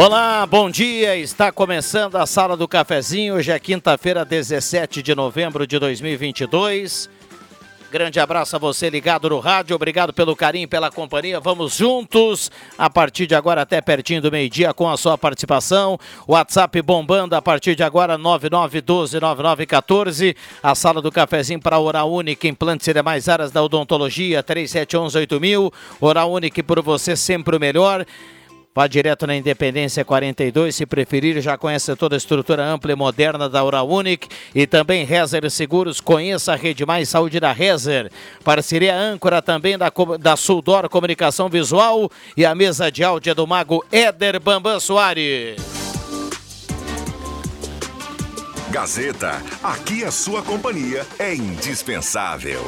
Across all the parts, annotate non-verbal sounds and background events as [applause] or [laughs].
Olá, bom dia. Está começando a Sala do Cafezinho. Hoje é quinta-feira, 17 de novembro de 2022. Grande abraço a você ligado no rádio. Obrigado pelo carinho, pela companhia. Vamos juntos a partir de agora até pertinho do meio-dia com a sua participação. WhatsApp bombando a partir de agora 99129914. A sala do cafezinho para Oral Única, implantes e demais áreas da odontologia 37118000. Oral Única por você sempre o melhor. Vá direto na Independência 42, se preferir, já conhece toda a estrutura ampla e moderna da Oral Unic e também Rezer Seguros, conheça a Rede Mais Saúde da Rezer. Parceria âncora também da, da Suldor Comunicação Visual e a mesa de áudio é do mago Éder Bambam Soares. Gazeta, aqui a sua companhia é indispensável.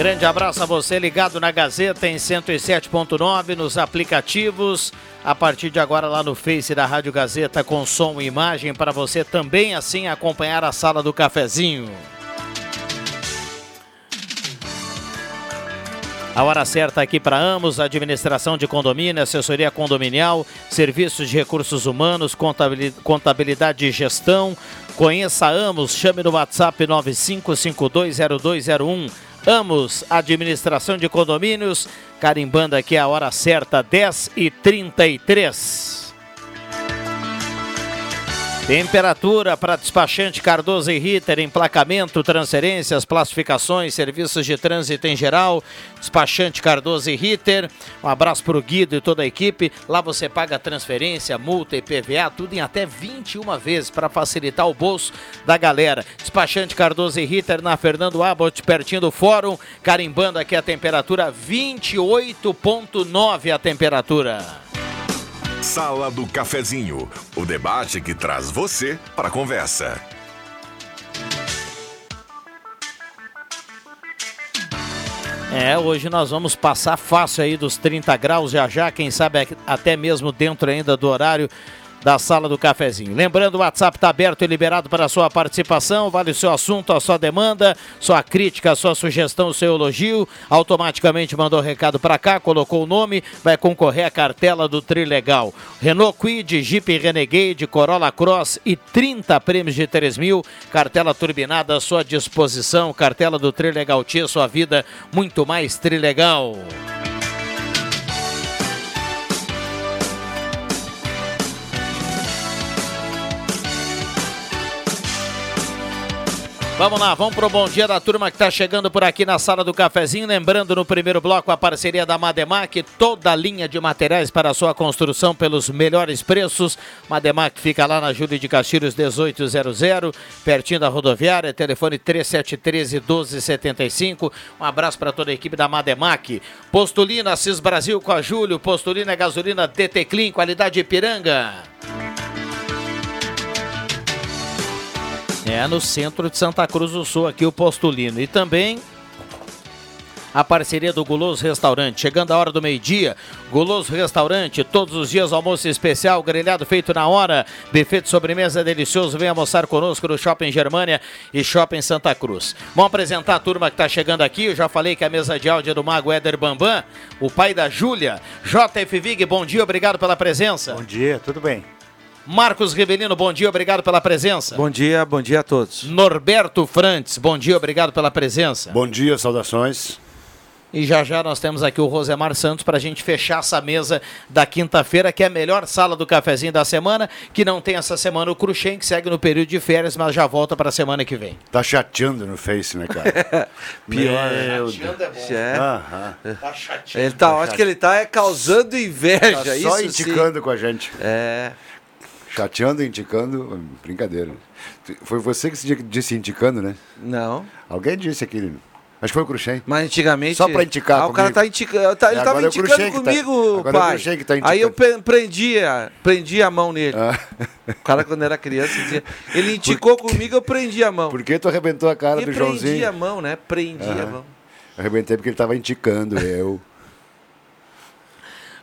Grande abraço a você ligado na Gazeta em 107.9 nos aplicativos. A partir de agora lá no Face da Rádio Gazeta com som e imagem para você também assim acompanhar a sala do cafezinho. A hora certa aqui para Amos, administração de condomínio, assessoria condominial, serviços de recursos humanos, contabilidade e gestão. Conheça Amos, chame no WhatsApp 95520201. Amos, administração de condomínios, carimbando aqui a hora certa, 10 e 33 Temperatura para despachante Cardoso e Ritter, emplacamento, transferências, classificações, serviços de trânsito em geral. Despachante Cardoso e Ritter. Um abraço para o Guido e toda a equipe. Lá você paga transferência, multa e PVA, tudo em até 21 vezes para facilitar o bolso da galera. Despachante Cardoso e Ritter na Fernando Abbott, pertinho do fórum, carimbando aqui a temperatura 28.9 a temperatura. Sala do Cafezinho, o debate que traz você para a conversa. É, hoje nós vamos passar fácil aí dos 30 graus já já, quem sabe até mesmo dentro ainda do horário da sala do cafezinho. Lembrando, o WhatsApp está aberto e liberado para a sua participação. Vale o seu assunto, a sua demanda, sua crítica, a sua sugestão, o seu elogio. Automaticamente mandou recado para cá, colocou o nome, vai concorrer à cartela do Trilegal. Renault Quid, Jeep Renegade, Corolla Cross e 30 prêmios de 3 mil. Cartela turbinada à sua disposição. Cartela do Trilegal Tia, sua vida muito mais Trilegal. Vamos lá, vamos pro bom dia da turma que está chegando por aqui na sala do cafezinho. Lembrando no primeiro bloco a parceria da Mademac, toda a linha de materiais para sua construção pelos melhores preços. Mademac fica lá na Júlio de Castilhos 1800, pertinho da rodoviária, telefone 3713 1275. Um abraço para toda a equipe da Mademac. Postulina Cis Brasil com a Júlio, Postulina gasolina DT Clean, qualidade Ipiranga. É, no centro de Santa Cruz do Sul, aqui o Postulino. E também a parceria do Guloso Restaurante. Chegando a hora do meio-dia, Guloso Restaurante, todos os dias almoço especial, grelhado feito na hora, buffet de sobremesa delicioso. Vem almoçar conosco no Shopping Germânia e Shopping Santa Cruz. Vamos apresentar a turma que está chegando aqui. Eu já falei que a mesa de áudio é do Mago Éder Bambam, o pai da Júlia. JF Vig, bom dia, obrigado pela presença. Bom dia, tudo bem. Marcos Rivelino, bom dia, obrigado pela presença. Bom dia, bom dia a todos. Norberto Frantes, bom dia, obrigado pela presença. Bom dia, saudações. E já já nós temos aqui o Rosemar Santos para a gente fechar essa mesa da quinta-feira, que é a melhor sala do cafezinho da semana, que não tem essa semana o Cruxem, que segue no período de férias, mas já volta para a semana que vem. Tá chateando no Face, né, cara? [laughs] Pior. Meu chateando é bom. É. Aham. Tá chateando. Ele tá, acho que ele tá é, causando inveja, Tá isso só sim. indicando com a gente. É, Chateando e indicando, brincadeira. Foi você que se disse indicando, né? não. Alguém disse aqui. Acho que foi o Cruxem. Mas antigamente. Só pra indicar Ah, o cara comigo. tá indicando. Tá, ele É, tava é indicando tá- comigo, é o pai. Cruxem que tá Aí eu prendia, prendia a mão nele. Ah, O cara, quando era criança, dizia. [laughs] Ele indicou comigo, eu prendi a mão. por que tu arrebentou a cara E do prendi a Joãozinho? mão, né? Prendi a Aham. mão. Arrebentei porque ele tava indicando eu.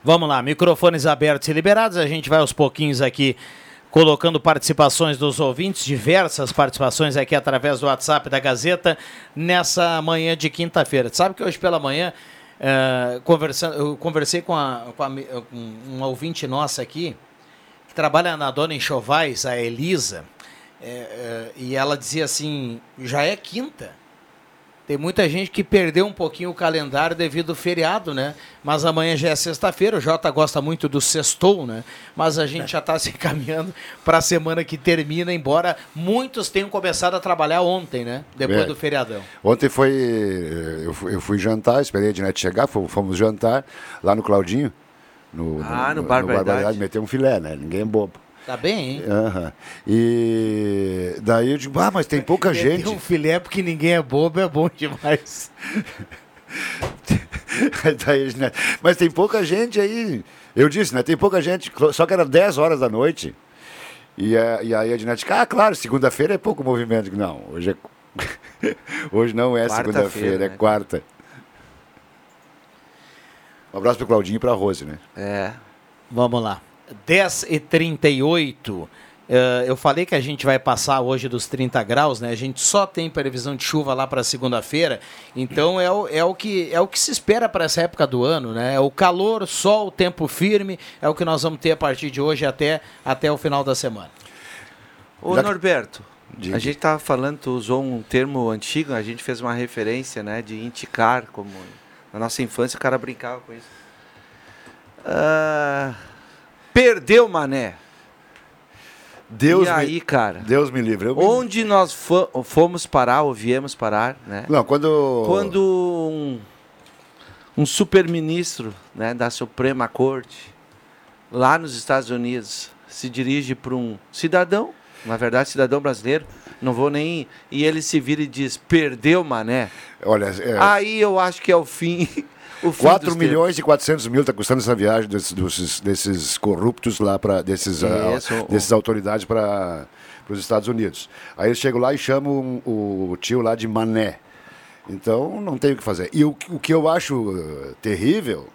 Vamos lá, microfones abertos e liberados. A gente vai aos pouquinhos aqui colocando participações dos ouvintes, diversas participações aqui através do WhatsApp da Gazeta nessa manhã de quinta-feira. Sabe que hoje pela manhã, conversando, eu conversei com, a, com, a, com uma ouvinte nossa aqui, que trabalha na Dona Enxovais, a Elisa, eh, eh, e ela dizia assim: já é quinta. Tem muita gente que perdeu um pouquinho o calendário devido ao feriado, né? Mas amanhã já é sexta-feira, o Jota gosta muito do sextou, né? Mas a gente já está se encaminhando para a semana que termina, embora muitos tenham começado a trabalhar ontem, né? Depois É. do feriadão. Ontem foi. Eu fui, eu fui jantar, esperei a Dinete chegar, fomos, jantar lá no Claudinho. No, Ah, no Barbaridade. Meteu um filé, né? Ninguém é bobo. Tá bem, hein? Aham. E daí eu digo, ah, mas tem pouca gente. Tem um filé porque ninguém é bobo, é bom demais. [laughs] Daí Ginete, mas tem pouca gente aí. Eu disse, né? Tem pouca gente, só que era 10 horas da noite. E, a- e aí a Dinete, ah, claro, segunda-feira é pouco movimento. Não, hoje é. [laughs] hoje não é segunda-feira, é né? quarta. Um abraço pro Claudinho e pra Rose, né? É. Vamos lá. 10 e 38 Eh, eu falei que a gente vai passar hoje dos 30 graus, né? A gente só tem previsão de chuva lá para segunda-feira, então é o, é, o que, é o que se espera para essa época do ano, né? É o calor, sol, tempo firme, é o que nós vamos ter a partir de hoje até, até o final da semana. Ô, Já Norberto, Diga. a gente tava falando, tu usou um termo antigo, a gente fez uma referência, né, de indicar, como na nossa infância o cara brincava com isso. Ah, perdeu, mané. Deus e aí, me, cara? Deus me livre. Me- Onde nós fo- fomos parar, ou viemos parar, né? Não, quando. Quando um, um super-ministro né, da Suprema Corte, lá nos Estados Unidos, se dirige para um cidadão, na verdade, cidadão brasileiro, não vou nem. E ele se vira e diz: perdeu, mané. Olha, é, Aí eu acho que é o fim. [laughs] O fim 4 dos milhões e 400 mil está custando essa viagem desses, desses, desses corruptos lá, para desses, ah, Isso, o- dessas autoridades para os Estados Unidos. Aí eles chegam lá e chamam o tio lá de mané. Então não tem o que fazer. E o, o que eu acho eh, terrível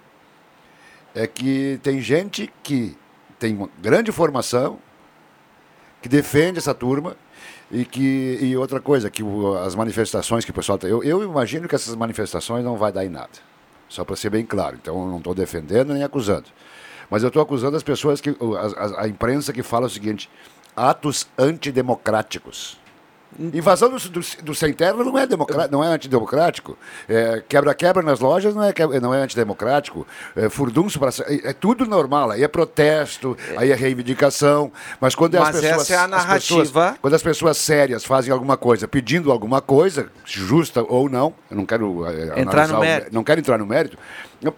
é que tem gente que tem uma grande formação, que defende essa turma. E, que, e outra coisa, que o- as manifestações que o pessoal. tá- Eu, eu imagino que essas manifestações não vai dar em nada. Só para ser bem claro. Então eu não estou defendendo nem acusando. Mas eu estou acusando as pessoas que. A, a- a imprensa que fala o seguinte: atos antidemocráticos. Invasão do, do, do sem terra não é, democra- não é antidemocrático. É, Quebra-quebra nas lojas não é, não é antidemocrático. É, furdunço para é, é tudo normal. Aí é protesto, aí é reivindicação. Mas quando é Mas as pessoas. essa é a as pessoas- narrativa. quando as pessoas sérias fazem alguma coisa, pedindo alguma coisa, justa ou não, eu não quero é, Entrar no o- mérito. não quero entrar no mérito.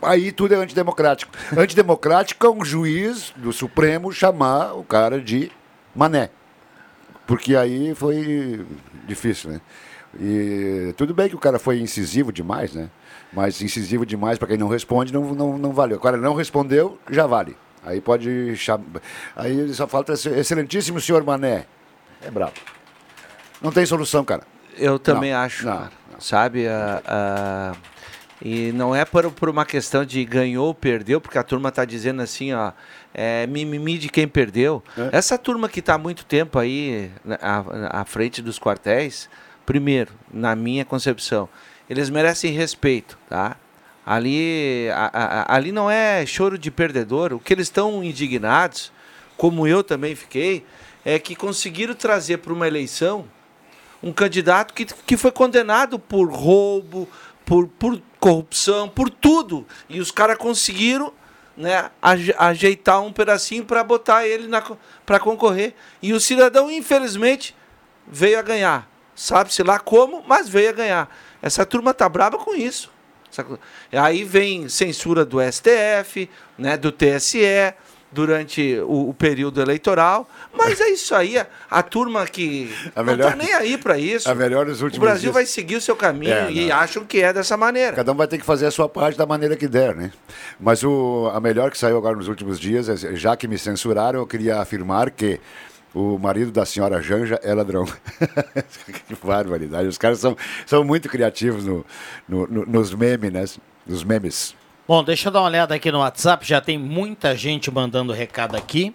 Aí tudo é antidemocrático. Antidemocrático é um juiz do Supremo chamar o cara de mané. Porque aí foi difícil, né? E tudo bem que o cara foi incisivo demais, né? Mas incisivo demais para quem não responde não, não, não valeu. Agora não respondeu, já vale. Aí pode chamar. Aí só falta excelentíssimo senhor Mané. É bravo. Não tem solução, cara. Eu também Não, acho, não, cara. sabe? ah, ah, e não é por, por uma questão de ganhou ou perdeu, porque a turma está dizendo assim, ó, é mimimi de quem perdeu. É. Essa turma que está há muito tempo aí né, à, à frente dos quartéis, primeiro, na minha concepção, eles merecem respeito, tá? Ali, a- a- a- ali não é choro de perdedor. O que eles estão indignados, como eu também fiquei, é que conseguiram trazer para uma eleição um candidato que, que foi condenado por roubo, por, por corrupção, por tudo. E os caras conseguiram né, aje- ajeitar um pedacinho para botar ele para concorrer. E o cidadão, infelizmente, veio a ganhar. Sabe-se lá como, mas veio a ganhar. Essa turma tá braba com isso. Aí vem censura do STF, né, do TSE, durante o, o período eleitoral. Mas é isso aí. A, a turma que A não melhor- tá nem aí para isso. A melhor nos O últimos Brasil dias. vai seguir o seu caminho É, e não. acham que é dessa maneira. Cada um vai ter que fazer a sua parte da maneira que der, né? Mas o, a melhor que saiu agora nos últimos dias, é, já que me censuraram, eu queria afirmar que o marido da senhora Janja é ladrão. [laughs] que barbaridade. Os caras são, são muito criativos no, no- no- nos memes, né? Nos memes. Bom, deixa eu dar uma olhada aqui no WhatsApp. Já tem muita gente mandando recado aqui.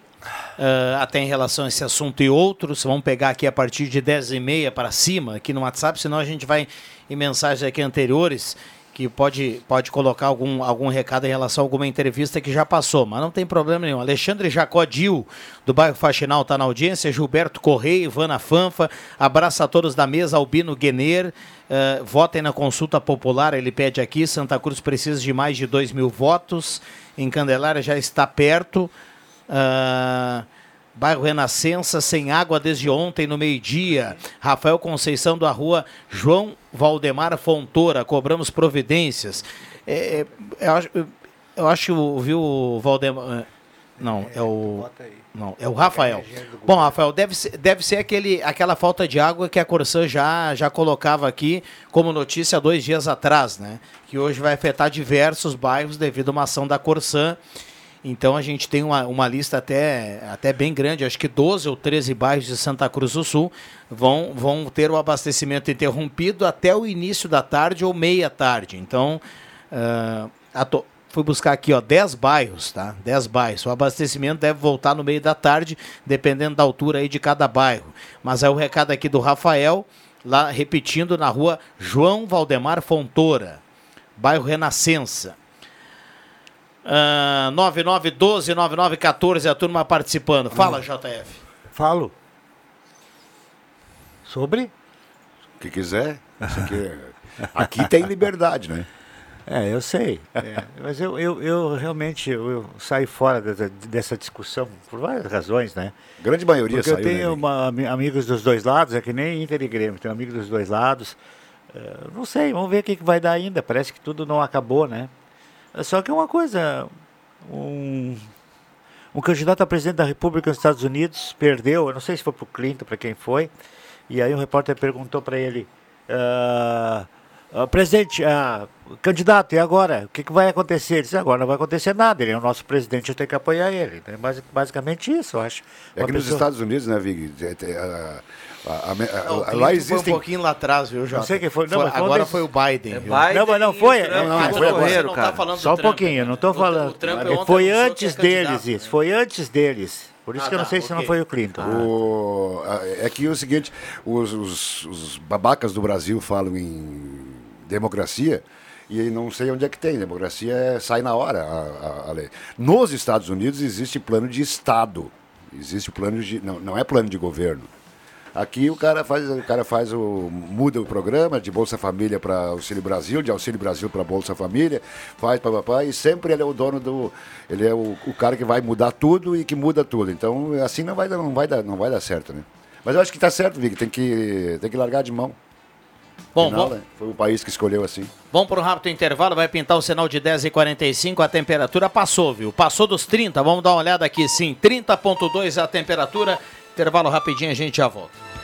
ah, até em relação a esse assunto e outros. Vamos pegar aqui a partir de 10h30 para cima aqui no WhatsApp, senão a gente vai em mensagens aqui anteriores que pode, pode colocar algum, algum recado em relação a alguma entrevista que já passou, mas não tem problema nenhum. Alexandre Jacodil, do bairro Faxinal, está na audiência. Gilberto Correia, Ivana Fanfa. Abraço a todos da mesa. Albino Guener. eh, votem na consulta popular, ele pede aqui. Santa Cruz precisa de mais de 2 mil votos. Em Candelária já está perto. Ah, bairro Renascença, sem água desde ontem no meio-dia. Rafael Conceição da rua João Valdemar Fontoura, cobramos providências. É, é, eu, acho, eu acho, viu, Valdemar. Não, é o. Não, é o Rafael. Bom, Rafael, deve ser, deve ser aquele, aquela falta de água que a Corsã já, já colocava aqui como notícia dois dias atrás, né? Que hoje vai afetar diversos bairros devido a uma ação da Corsã. Então a gente tem uma, uma lista até, até bem grande, acho que 12 ou 13 bairros de Santa Cruz do Sul vão, vão ter o abastecimento interrompido até o início da tarde ou meia tarde. Então, ah, a to- fui buscar aqui, ó, 10 bairros, tá? 10 bairros. O abastecimento deve voltar no meio da tarde, dependendo da altura aí de cada bairro. Mas é o recado aqui do Rafael, lá repetindo na rua João Valdemar Fontoura, bairro Renascença. Ah, 9912-9914, a turma participando. Fala, JF. Falo. Sobre? O que quiser. Isso aqui, é- [laughs] aqui tem liberdade, né? É, eu sei. É, mas eu, eu, eu realmente eu, eu saio fora dessa, dessa discussão por várias razões, né? Grande maioria Porque saiu, eu tenho né? uma, ami- amigos dos dois lados, é que nem Inter e Grêmio, tenho amigos dos dois lados. É, não sei, vamos ver o que, que vai dar ainda. Parece que tudo não acabou, né? Só que uma coisa, um, um candidato a presidente da República nos Estados Unidos perdeu, eu não sei se foi para o Clinton, para quem foi, e aí um repórter perguntou para ele, ah, ah, presidente, ah, candidato, e agora? O que, que vai acontecer? Ele disse, agora não vai acontecer nada, ele é o nosso presidente, eu tenho que apoiar ele. É basi- basicamente isso, eu acho. É que nos pessoa- Estados Unidos, né, Vig? É, é, a- a- a- a- Não, o lá Clinton Foi um existem. pouquinho lá atrás, viu, Jota? sei quem foi, não, foi agora desses- foi o Biden. É? Biden Não, mas não o foi- não, não, que foi agora. não tá falando do Só um Trump, pouquinho, eu não estou O- falando. o Trump É, ontem foi antes que é deles isso, né? foi antes deles. Por isso Ah, que eu não tá, sei se não foi o Clinton. O- a- é que é o seguinte, os, os- os babacas do Brasil falam em democracia e não sei onde é que tem. Democracia é- sai na hora a, a- a lei. Nos Estados Unidos existe plano de Estado. Existe plano de. Não, não é plano de governo. Aqui o cara faz, o cara faz o muda o programa de Bolsa Família para Auxílio Brasil, de Auxílio Brasil para Bolsa Família, faz para papai e sempre ele é o dono do, ele é o, o cara que vai mudar tudo e que muda tudo. Então assim não vai dar, não vai dar, não vai dar certo, né? Mas eu acho que está certo, Vic, tem que tem que largar de mão. Bom, Afinal, vamos, né, Foi o país que escolheu assim. vamos para um rápido intervalo, vai pintar o sinal de 10h45, a temperatura passou, viu? Passou dos 30, vamos dar uma olhada aqui, sim, 30.2 a temperatura. Intervalo rapidinho, a gente já volta.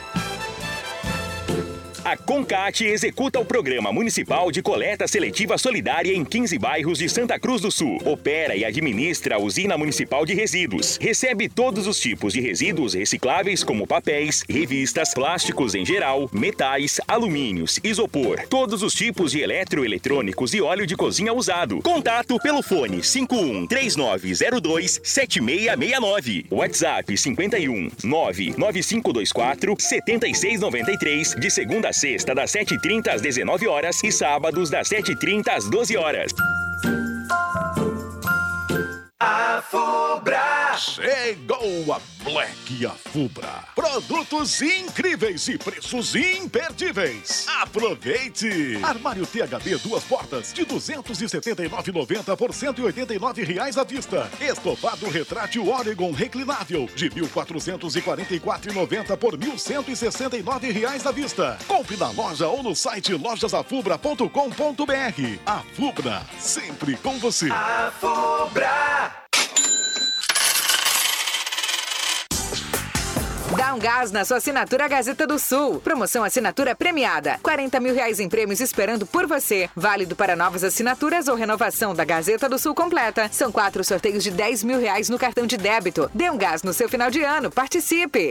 A Concat executa o Programa Municipal de Coleta Seletiva Solidária em 15 bairros de Santa Cruz do Sul. Opera e administra a Usina Municipal de Resíduos. Recebe todos os tipos de resíduos recicláveis, como papéis, revistas, plásticos em geral, metais, alumínios, isopor, todos os tipos de eletroeletrônicos e óleo de cozinha usado. Contato pelo fone 51 3902 7669. WhatsApp 51 99524 7693 de segunda a sexta das 7h30 às 19 horas e sábados das 7h30 às 12 horas. Chegou a Black Afubra. Produtos incríveis e preços imperdíveis. Aproveite! Armário THB duas portas de 279,90 por 189 reais à vista. Estofado retrátil Oregon reclinável de 1.444,90 por 1.169 reais à vista. Compre na loja ou no site lojasafubra.com.br. A Fubra, sempre com você. A Fubra! Um gás na sua assinatura Gazeta do Sul. Promoção assinatura premiada. 40 mil reais em prêmios esperando por você. Válido para novas assinaturas ou renovação da Gazeta do Sul completa. São quatro sorteios de 10 mil reais no cartão de débito. Dê um gás no seu final de ano. Participe!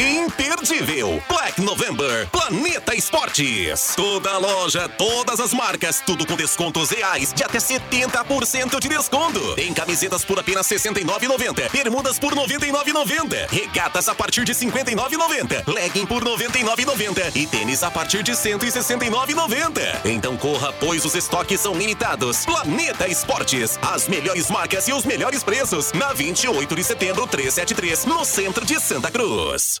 Imperdível Black November Planeta Esportes. Toda loja, todas as marcas, tudo com descontos reais de até 70% de desconto. Tem camisetas por apenas R$ 69,90, bermudas por R$ 99,90, regatas a partir de R$ 59,90, legging por R$ 99,90 e tênis a partir de R$ 169,90. Então corra, pois os estoques são limitados. Planeta Esportes, as melhores marcas e os melhores preços. Na 28 de setembro 373, no centro de Santa Cruz.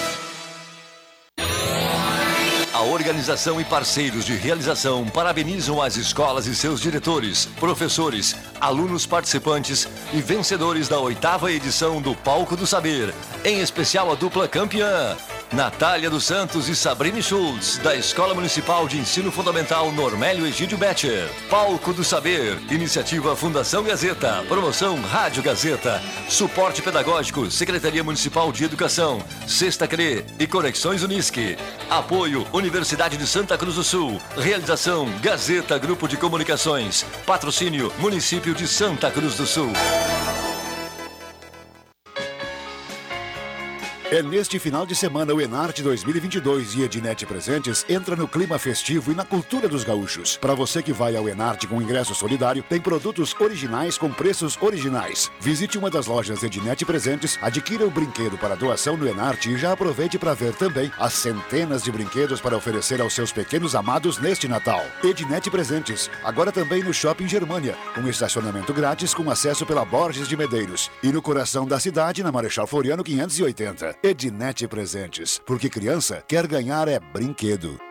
A organização e parceiros de realização parabenizam as escolas e seus diretores, professores, alunos participantes e vencedores da oitava edição do Palco do Saber, em especial a dupla campeã. Natália dos Santos e Sabrine Schultz, da Escola Municipal de Ensino Fundamental Normélio Egídio Betcher. Palco do Saber, iniciativa Fundação Gazeta, promoção Rádio Gazeta, suporte pedagógico, Secretaria Municipal de Educação, Sexta CRE e Conexões Unisque. Apoio Universidade de Santa Cruz do Sul. Realização Gazeta Grupo de Comunicações. Patrocínio Município de Santa Cruz do Sul. É neste final de semana o Enarte 2022 e Ednet Presentes entra no clima festivo e na cultura dos gaúchos. Para você que vai ao Enarte com ingresso solidário, tem produtos originais com preços originais. Visite uma das lojas Ednet Presentes, adquira o brinquedo para doação no Enarte e já aproveite para ver também as centenas de brinquedos para oferecer aos seus pequenos amados neste Natal. Ednet Presentes, agora também no Shopping Germania, com estacionamento grátis com acesso pela Borges de Medeiros. E no coração da cidade, na Marechal Floriano 580. Ednet Presentes, porque criança quer ganhar é brinquedo.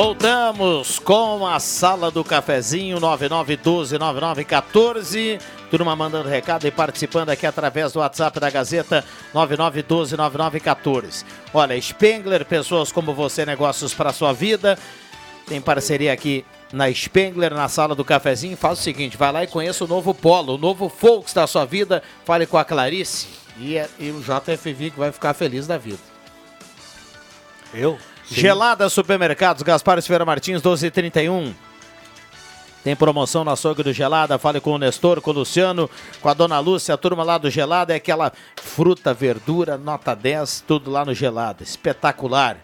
Voltamos com a sala do cafezinho 99129914. Turma mandando recado e participando aqui através do WhatsApp da Gazeta 99129914. Olha, Spengler, pessoas como você, negócios para sua vida. Tem parceria aqui na Spengler, na sala do cafezinho. Faz o seguinte, vai lá e conheça o novo Polo, o novo Volks da sua vida. Fale com a Clarice e, é- e o JFV que vai ficar feliz da vida. Eu? Gelada Supermercados, Gaspar Silveira Martins, 1231. Tem promoção na açougue do Gelada. Fale com o Nestor, com o Luciano, com a dona Lúcia. A turma lá do Gelada é aquela fruta, verdura, nota 10, tudo lá no Gelada. Espetacular.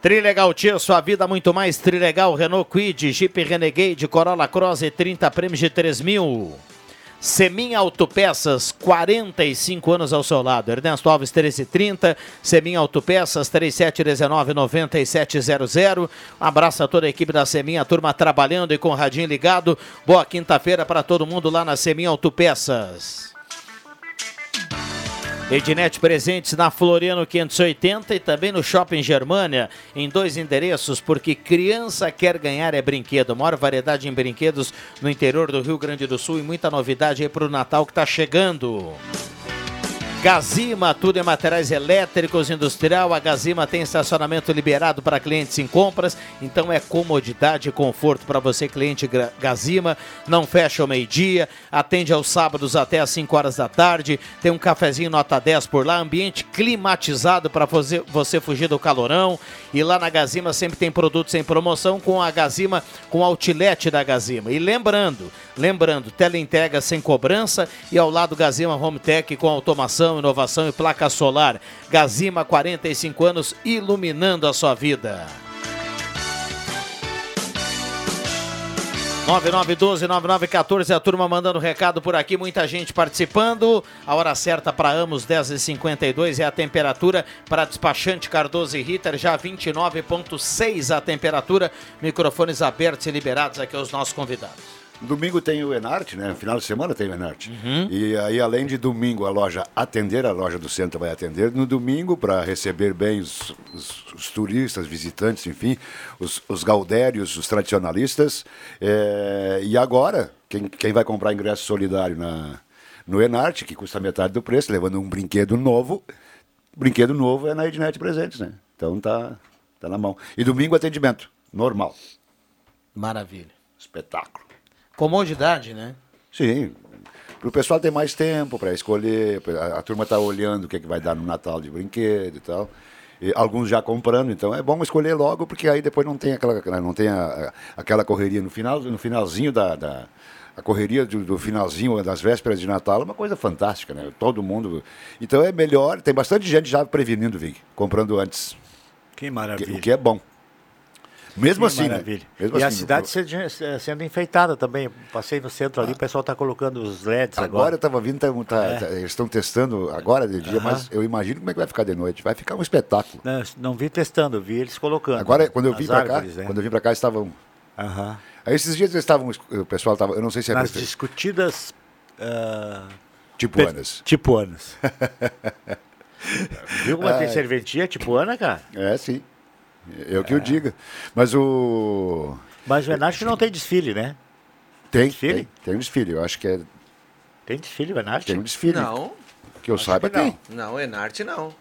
Trilegal Tia, sua vida muito mais. Trilegal, Renault Quid, Jeep Renegade, Corolla Cross e 30 prêmios de 3 mil. Semin Autopeças, 45 anos ao seu lado. Ernesto Alves, 1330. Semin Autopeças, 3719-9700. Um abraço a toda a equipe da Semin, a turma trabalhando e com o radinho ligado. Boa quinta-feira para todo mundo lá na Semin Autopeças. Ednet Presentes na Floriano 580 e também no Shopping Germânia, em dois endereços, porque criança quer ganhar é brinquedo. Maior variedade em brinquedos no interior do Rio Grande do Sul e muita novidade aí para o Natal que está chegando. Gazima, tudo em materiais elétricos, industrial. A Gazima tem estacionamento liberado para clientes em compras, então é comodidade e conforto para você, cliente Gazima. Não fecha ao meio-dia, atende aos sábados até às 5 horas da tarde. Tem um cafezinho nota 10 por lá, ambiente climatizado para você fugir do calorão. E lá na Gazima sempre tem produtos em promoção com a Gazima, com o outlet da Gazima. E lembrando, lembrando, teleentrega sem cobrança e ao lado Gazima Home Tech com automação, inovação e placa solar. Gazima, 45 anos, iluminando a sua vida. 9912-9914, a turma mandando recado por aqui, muita gente participando. A hora certa para Amos, 10h52 é a temperatura para despachante Cardoso e Ritter, já 29,6 a temperatura. Microfones abertos e liberados aqui aos nossos convidados. Domingo tem o Enarte, né? Final de semana tem o Enarte. E aí, além de domingo a loja atender, a loja do centro vai atender, no domingo, para receber bem os, os- os turistas, visitantes, enfim, os, os gaudérios, os tradicionalistas. É, e agora, quem, quem vai comprar ingresso solidário na, no Enarte, que custa metade do preço, levando um brinquedo novo, brinquedo novo é na Ednet Presentes, né? Então tá, tá na mão. E domingo atendimento, normal. Maravilha. Espetáculo. Comodidade, né? Sim. Para o pessoal ter mais tempo para escolher, a, a turma está olhando o que, é que vai dar no Natal de brinquedo e tal. E alguns já comprando, então é bom escolher logo, porque aí depois não tem aquela, não tem a- a- aquela correria no final, no finalzinho da, da- a correria do, do finalzinho das vésperas de Natal é uma coisa fantástica, né? Todo mundo. Então é melhor, tem bastante gente já prevenindo vir, comprando antes. Que maravilha. O que é bom. Mesmo Que assim, né? maravilha. Mesmo e a assim, cidade sendo, sendo enfeitada também. Passei no centro ali, o pessoal está colocando os LEDs agora. Agora eu estava vindo, tá- tá- É. tá- eles estão testando agora de dia, Aham. mas eu imagino como é que vai ficar de noite. Vai ficar um espetáculo. Não, não vi testando, vi eles colocando. Agora, quando eu vim para cá, né? quando eu vim para cá, estavam. Aham. Aí esses dias eles estavam, o pessoal estava, eu não sei se é Nas prefeito- discutidas. ah, Tipuanas. pe- Tipuanas. [laughs] Viu como é tem serventia tipuana, cara? É, sim. Eu que eu diga. Mas o. Mas o Enarte não tem desfile, né? Tem, desfile? Tem, tem um desfile. Eu acho que é. Tem desfile, o Enarte? Tem um desfile. Não. Que eu saiba, que não. tem. Não, Enarte não.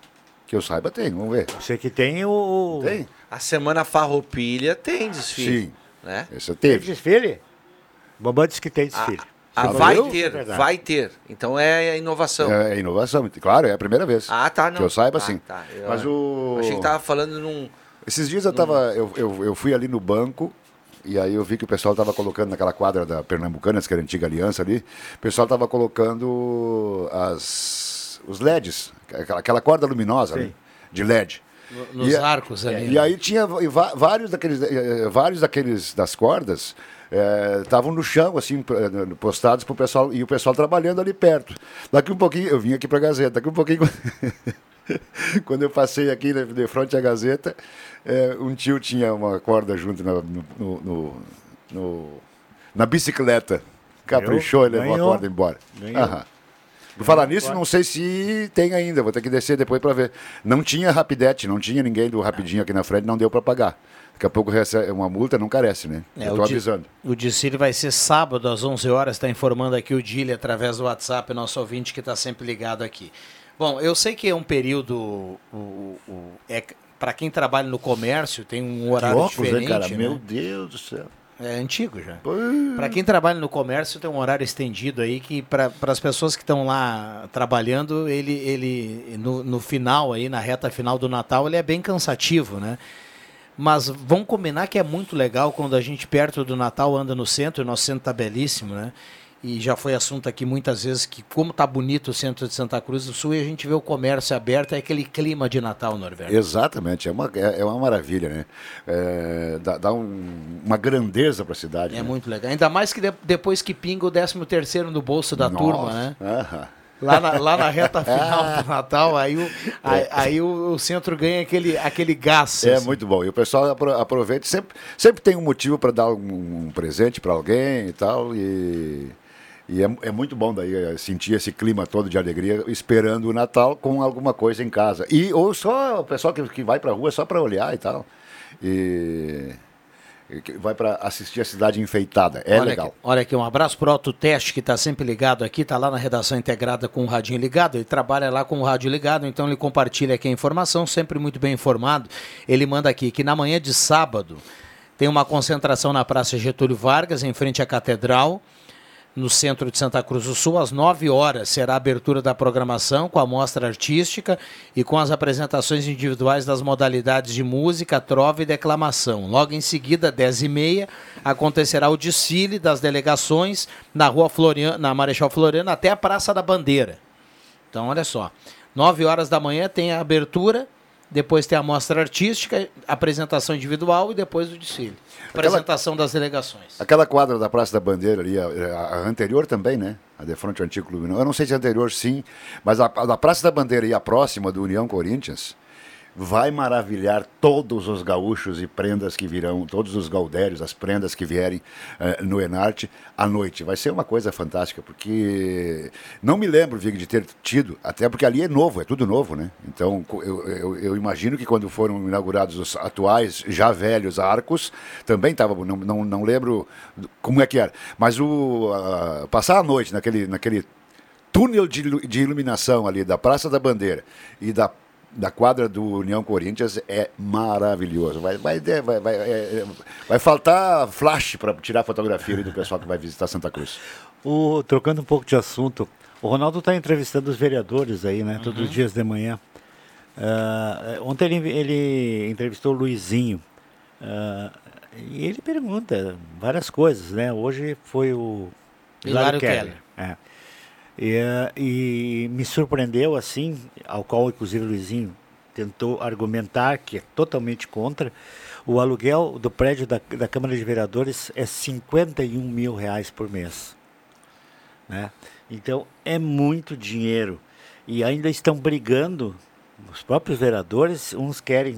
Que eu saiba, tem. Vamos ver. Você que tem o. Tem. A Semana Farroupilha tem desfile. Sim. Né? Esse Tem teve. desfile? O Bambam disse que tem desfile. Ah, Você vai ter, É vai ter. Então é inovação. É, é inovação, claro, é a primeira vez. Ah, tá, não. Que eu saiba, Tá, sim. tá. Eu Mas o... Achei que tava falando num... Esses dias eu tava. Eu, eu, eu fui ali no banco e aí eu vi que o pessoal tava colocando naquela quadra da Pernambucanas, que era a antiga aliança ali, o pessoal tava colocando as, os LEDs, aquela, aquela corda luminosa ali, de LED. No- nos arcos ali, E né? aí tinha vários daqueles, eh, vários daqueles das cordas estavam no chão, assim, eh, postados pro pessoal, e o pessoal trabalhando ali perto. Daqui um pouquinho, eu vim aqui pra Gazeta, daqui um pouquinho. [laughs] [laughs] Quando eu passei aqui de frente à Gazeta, eh, um tio tinha uma corda junto na, no, no- no- no- na bicicleta. Caprichou e levou Ganhou. a corda embora. Ganhou. Aham. Por falar nisso, não sei se tem ainda, vou ter que descer depois para ver. Não tinha Rapidete, não tinha ninguém do Rapidinho aqui na frente, não deu para pagar. Daqui a pouco recebe uma multa, não carece, né? É, eu o tô avisando. O desfile vai ser sábado às 11 horas, está informando aqui o Dile através do WhatsApp, nosso ouvinte que está sempre ligado aqui. Bom, eu sei que é um período, o, o- o- é, para quem trabalha no comércio, tem um horário óculos, hein, diferente. cara? né? Meu Deus do céu. É antigo já. Para quem trabalha no comércio, tem um horário estendido aí que para as pessoas que estão lá trabalhando, ele, ele no, no final aí, na reta final do Natal, ele é bem cansativo, né? Mas vamos combinar que é muito legal quando a gente perto do Natal anda no centro, e nosso centro tá belíssimo, né? E já foi assunto aqui muitas vezes que como tá bonito o centro de Santa Cruz do Sul e a gente vê o comércio aberto, é aquele clima de Natal, Norberto. Exatamente, é uma, é, é uma maravilha, né? É, dá dá um- uma grandeza para a cidade. É né? muito legal. Ainda mais que de- depois que pinga o 13 terceiro no bolso da Nossa, turma, né? aham. Lá na, lá na reta [laughs] final do Natal, aí o, aí, aí o, o centro ganha aquele, aquele gás. É assim. muito bom. E o pessoal apro- aproveita, sempre, sempre tem um motivo para dar um, um presente para alguém e tal. E, e é, é muito bom daí eh, sentir esse clima todo de alegria, esperando o Natal com alguma coisa em casa. E, ou só o pessoal que, que vai para a rua só para olhar e tal. E, vai para assistir a cidade enfeitada. É olha legal. Aqui, olha aqui, um abraço pro Auto Teste, que está sempre ligado aqui, está lá na redação integrada com o radinho ligado. Ele trabalha lá com o rádio ligado, então ele compartilha aqui a informação, sempre muito bem informado. Ele manda aqui que na manhã de sábado tem uma concentração na Praça Getúlio Vargas, em frente à Catedral. No centro de Santa Cruz do Sul, às 9 horas, será a abertura da programação com a mostra artística e com as apresentações individuais das modalidades de música, trova e declamação. Logo em seguida, 10h30, acontecerá o desfile das delegações na Rua Floriano, na Marechal Floriano até a Praça da Bandeira. Então, olha só. 9 horas da manhã tem a abertura, depois tem a mostra artística, apresentação individual e depois o desfile. Apresentação das delegações. Aquela quadra da Praça da Bandeira ali, a, a anterior também, né? A de frente ao antigo Clube. Não, Eu não sei se a anterior sim, mas a, a da Praça da Bandeira e a próxima do União Corinthians vai maravilhar todos os gaúchos e prendas que virão, todos os gaudérios, as prendas que vierem eh, no Enarte à noite. Vai ser uma coisa fantástica, porque não me lembro, Vig, de ter tido, até porque ali é novo, é tudo novo, né? Então, eu, eu, eu imagino que quando foram inaugurados os atuais, já velhos arcos, também estava, não, não, não lembro como é que era, mas o a- passar a noite naquele, naquele túnel de, de iluminação ali da Praça da Bandeira e da, da quadra do União Corinthians é maravilhoso. Vai, vai, é, vai, vai, é, é, vai faltar flash para tirar fotografia do pessoal que vai visitar Santa Cruz. O, trocando um pouco de assunto, o Ronaldo está entrevistando os vereadores aí, né? Todos os dias de manhã. Ah, ontem ele, ele entrevistou o Luizinho. ah, e ele pergunta várias coisas, né? Hoje foi o Hilário Hilário Keller. É. E, ah, e me surpreendeu, assim, ao qual inclusive o Luizinho tentou argumentar que é totalmente contra, o aluguel do prédio da, da Câmara de Vereadores é 51 mil reais por mês. Né? Então é muito dinheiro. E ainda estão brigando, os próprios vereadores, uns querem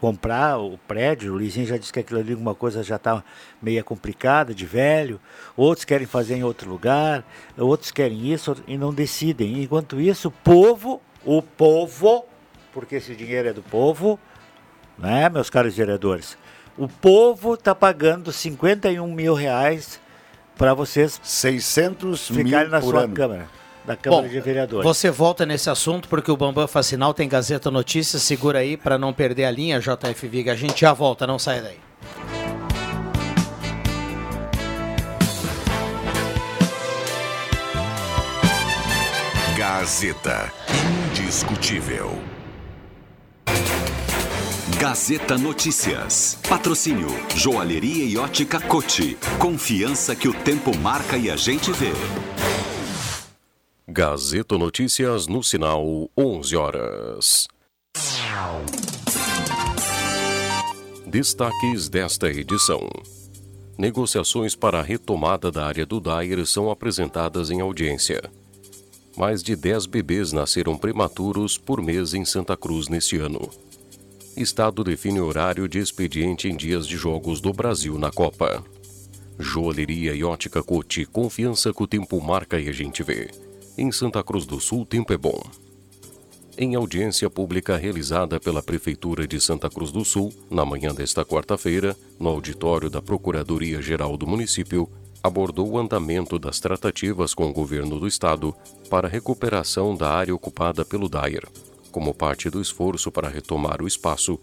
comprar o prédio, o Luizinho já disse que aquilo ali alguma coisa já está meio complicada, de velho, outros querem fazer em outro lugar, outros querem isso e não decidem. Enquanto isso, o povo, o povo, porque esse dinheiro é do povo, né, meus caros vereadores? O povo está pagando 51 mil reais para vocês 600 ficarem mil na por sua ano. Câmara, da Câmara Bom, de Vereadores. Você volta nesse assunto porque o Bambam Facinal tem Gazeta Notícias. Segura aí para não perder a linha, JF Viga. A gente já volta, não sai daí. Gazeta Indiscutível. Gazeta Notícias. Patrocínio Joalheria e Ótica Cote. Confiança que o tempo marca e a gente vê. Gazeta Notícias no sinal 11 horas. Destaques desta edição. Negociações para a retomada da área do Dair são apresentadas em audiência. Mais de 10 bebês nasceram prematuros por mês em Santa Cruz neste ano. Estado define horário de expediente em dias de jogos do Brasil na Copa. Joalheria e ótica Cote, confiança que o tempo marca e a gente vê. Em Santa Cruz do Sul, tempo é bom. Em audiência pública realizada pela Prefeitura de Santa Cruz do Sul, na manhã desta quarta-feira, no auditório da Procuradoria-Geral do município, abordou o andamento das tratativas com o governo do estado para a recuperação da área ocupada pelo Dyer. Como parte do esforço para retomar o espaço,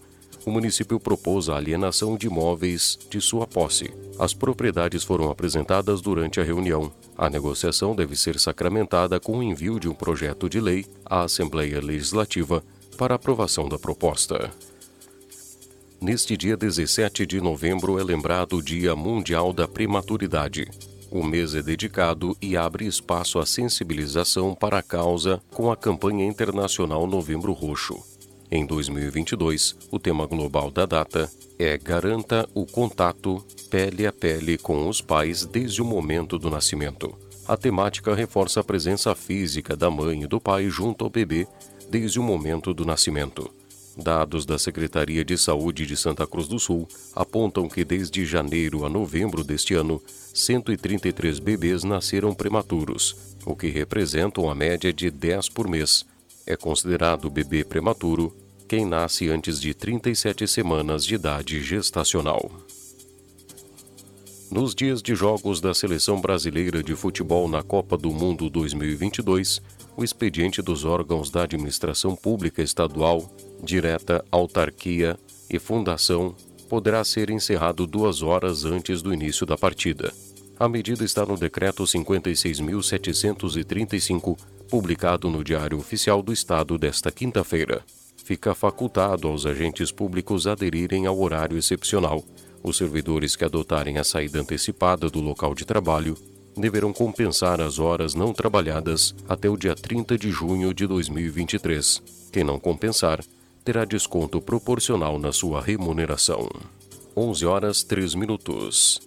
o município propôs a alienação de imóveis de sua posse. As propriedades foram apresentadas durante a reunião. A negociação deve ser sacramentada com o envio de um projeto de lei à Assembleia Legislativa para aprovação da proposta. Neste dia 17 de novembro é lembrado o Dia Mundial da Prematuridade. O mês é dedicado e abre espaço à sensibilização para a causa com a campanha internacional Novembro Roxo. Em 2022, o tema global da data é Garanta o contato pele a pele com os pais desde o momento do nascimento. A temática reforça a presença física da mãe e do pai junto ao bebê desde o momento do nascimento. Dados da Secretaria de Saúde de Santa Cruz do Sul apontam que desde janeiro a novembro deste ano, 133 bebês nasceram prematuros, o que representa uma média de 10 por mês. É considerado bebê prematuro quem nasce antes de 37 semanas de idade gestacional. Nos dias de jogos da Seleção Brasileira de Futebol na Copa do Mundo 2022, o expediente dos órgãos da administração pública estadual, direta, autarquia e fundação poderá ser encerrado duas horas antes do início da partida. A medida está no Decreto 56.735, publicado no Diário Oficial do Estado desta quinta-feira. Fica facultado aos agentes públicos aderirem ao horário excepcional. Os servidores que adotarem a saída antecipada do local de trabalho deverão compensar as horas não trabalhadas até o dia 30 de junho de 2023. Quem não compensar, terá desconto proporcional na sua remuneração. 11 horas 3 minutos.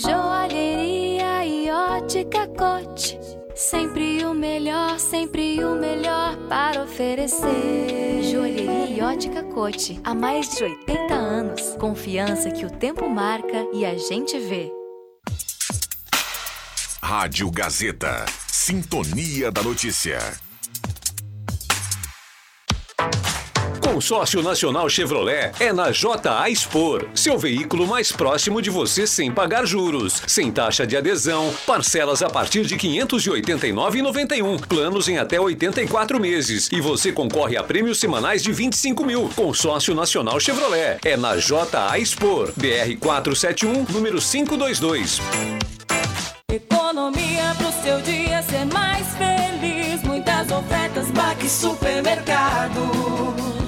Joalheria e ótica cote. Sempre o melhor, sempre o melhor para oferecer. Joalheria e ótica cote. Há mais de 80 anos. Confiança que o tempo marca e a gente vê. Rádio Gazeta. Sintonia da Notícia. Consórcio Nacional Chevrolet é na JA Expor, seu veículo mais próximo de você sem pagar juros, sem taxa de adesão, parcelas a partir de R$ 589,91, planos em até 84 meses e você concorre a prêmios semanais de 25 mil. Consórcio Nacional Chevrolet é na JA Expor, BR 471, número 522. Economia pro seu dia ser mais feliz. Muitas ofertas, Baque Supermercado.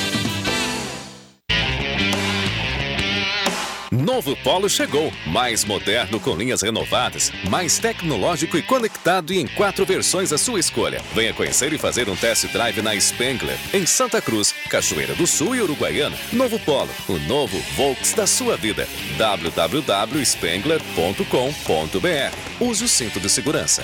Novo Polo chegou, mais moderno com linhas renovadas, mais tecnológico e conectado e em quatro versões à sua escolha. Venha conhecer e fazer um test drive na Spengler, em Santa Cruz, Cachoeira do Sul e Uruguaiana. Novo Polo, o novo Volks da sua vida. www.spengler.com.br. Use o cinto de segurança.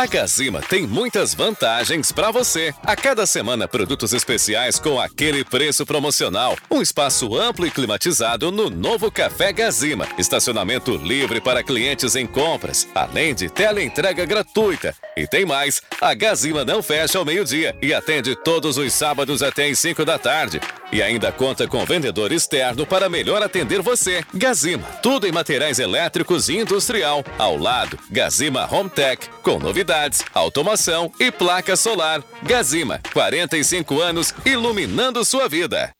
A Gazima tem muitas vantagens para você. A cada semana, produtos especiais com aquele preço promocional. Um espaço amplo e climatizado no novo Café Gazima. Estacionamento livre para clientes em compras, além de tela entrega gratuita. E tem mais: a Gazima não fecha ao meio-dia e atende todos os sábados até às 5 da tarde. E ainda conta com vendedor externo para melhor atender você. Gazima, tudo em materiais elétricos e industrial. Ao lado, Gazima Home Tech, com novidades, automação e placa solar. Gazima, 45 anos iluminando sua vida.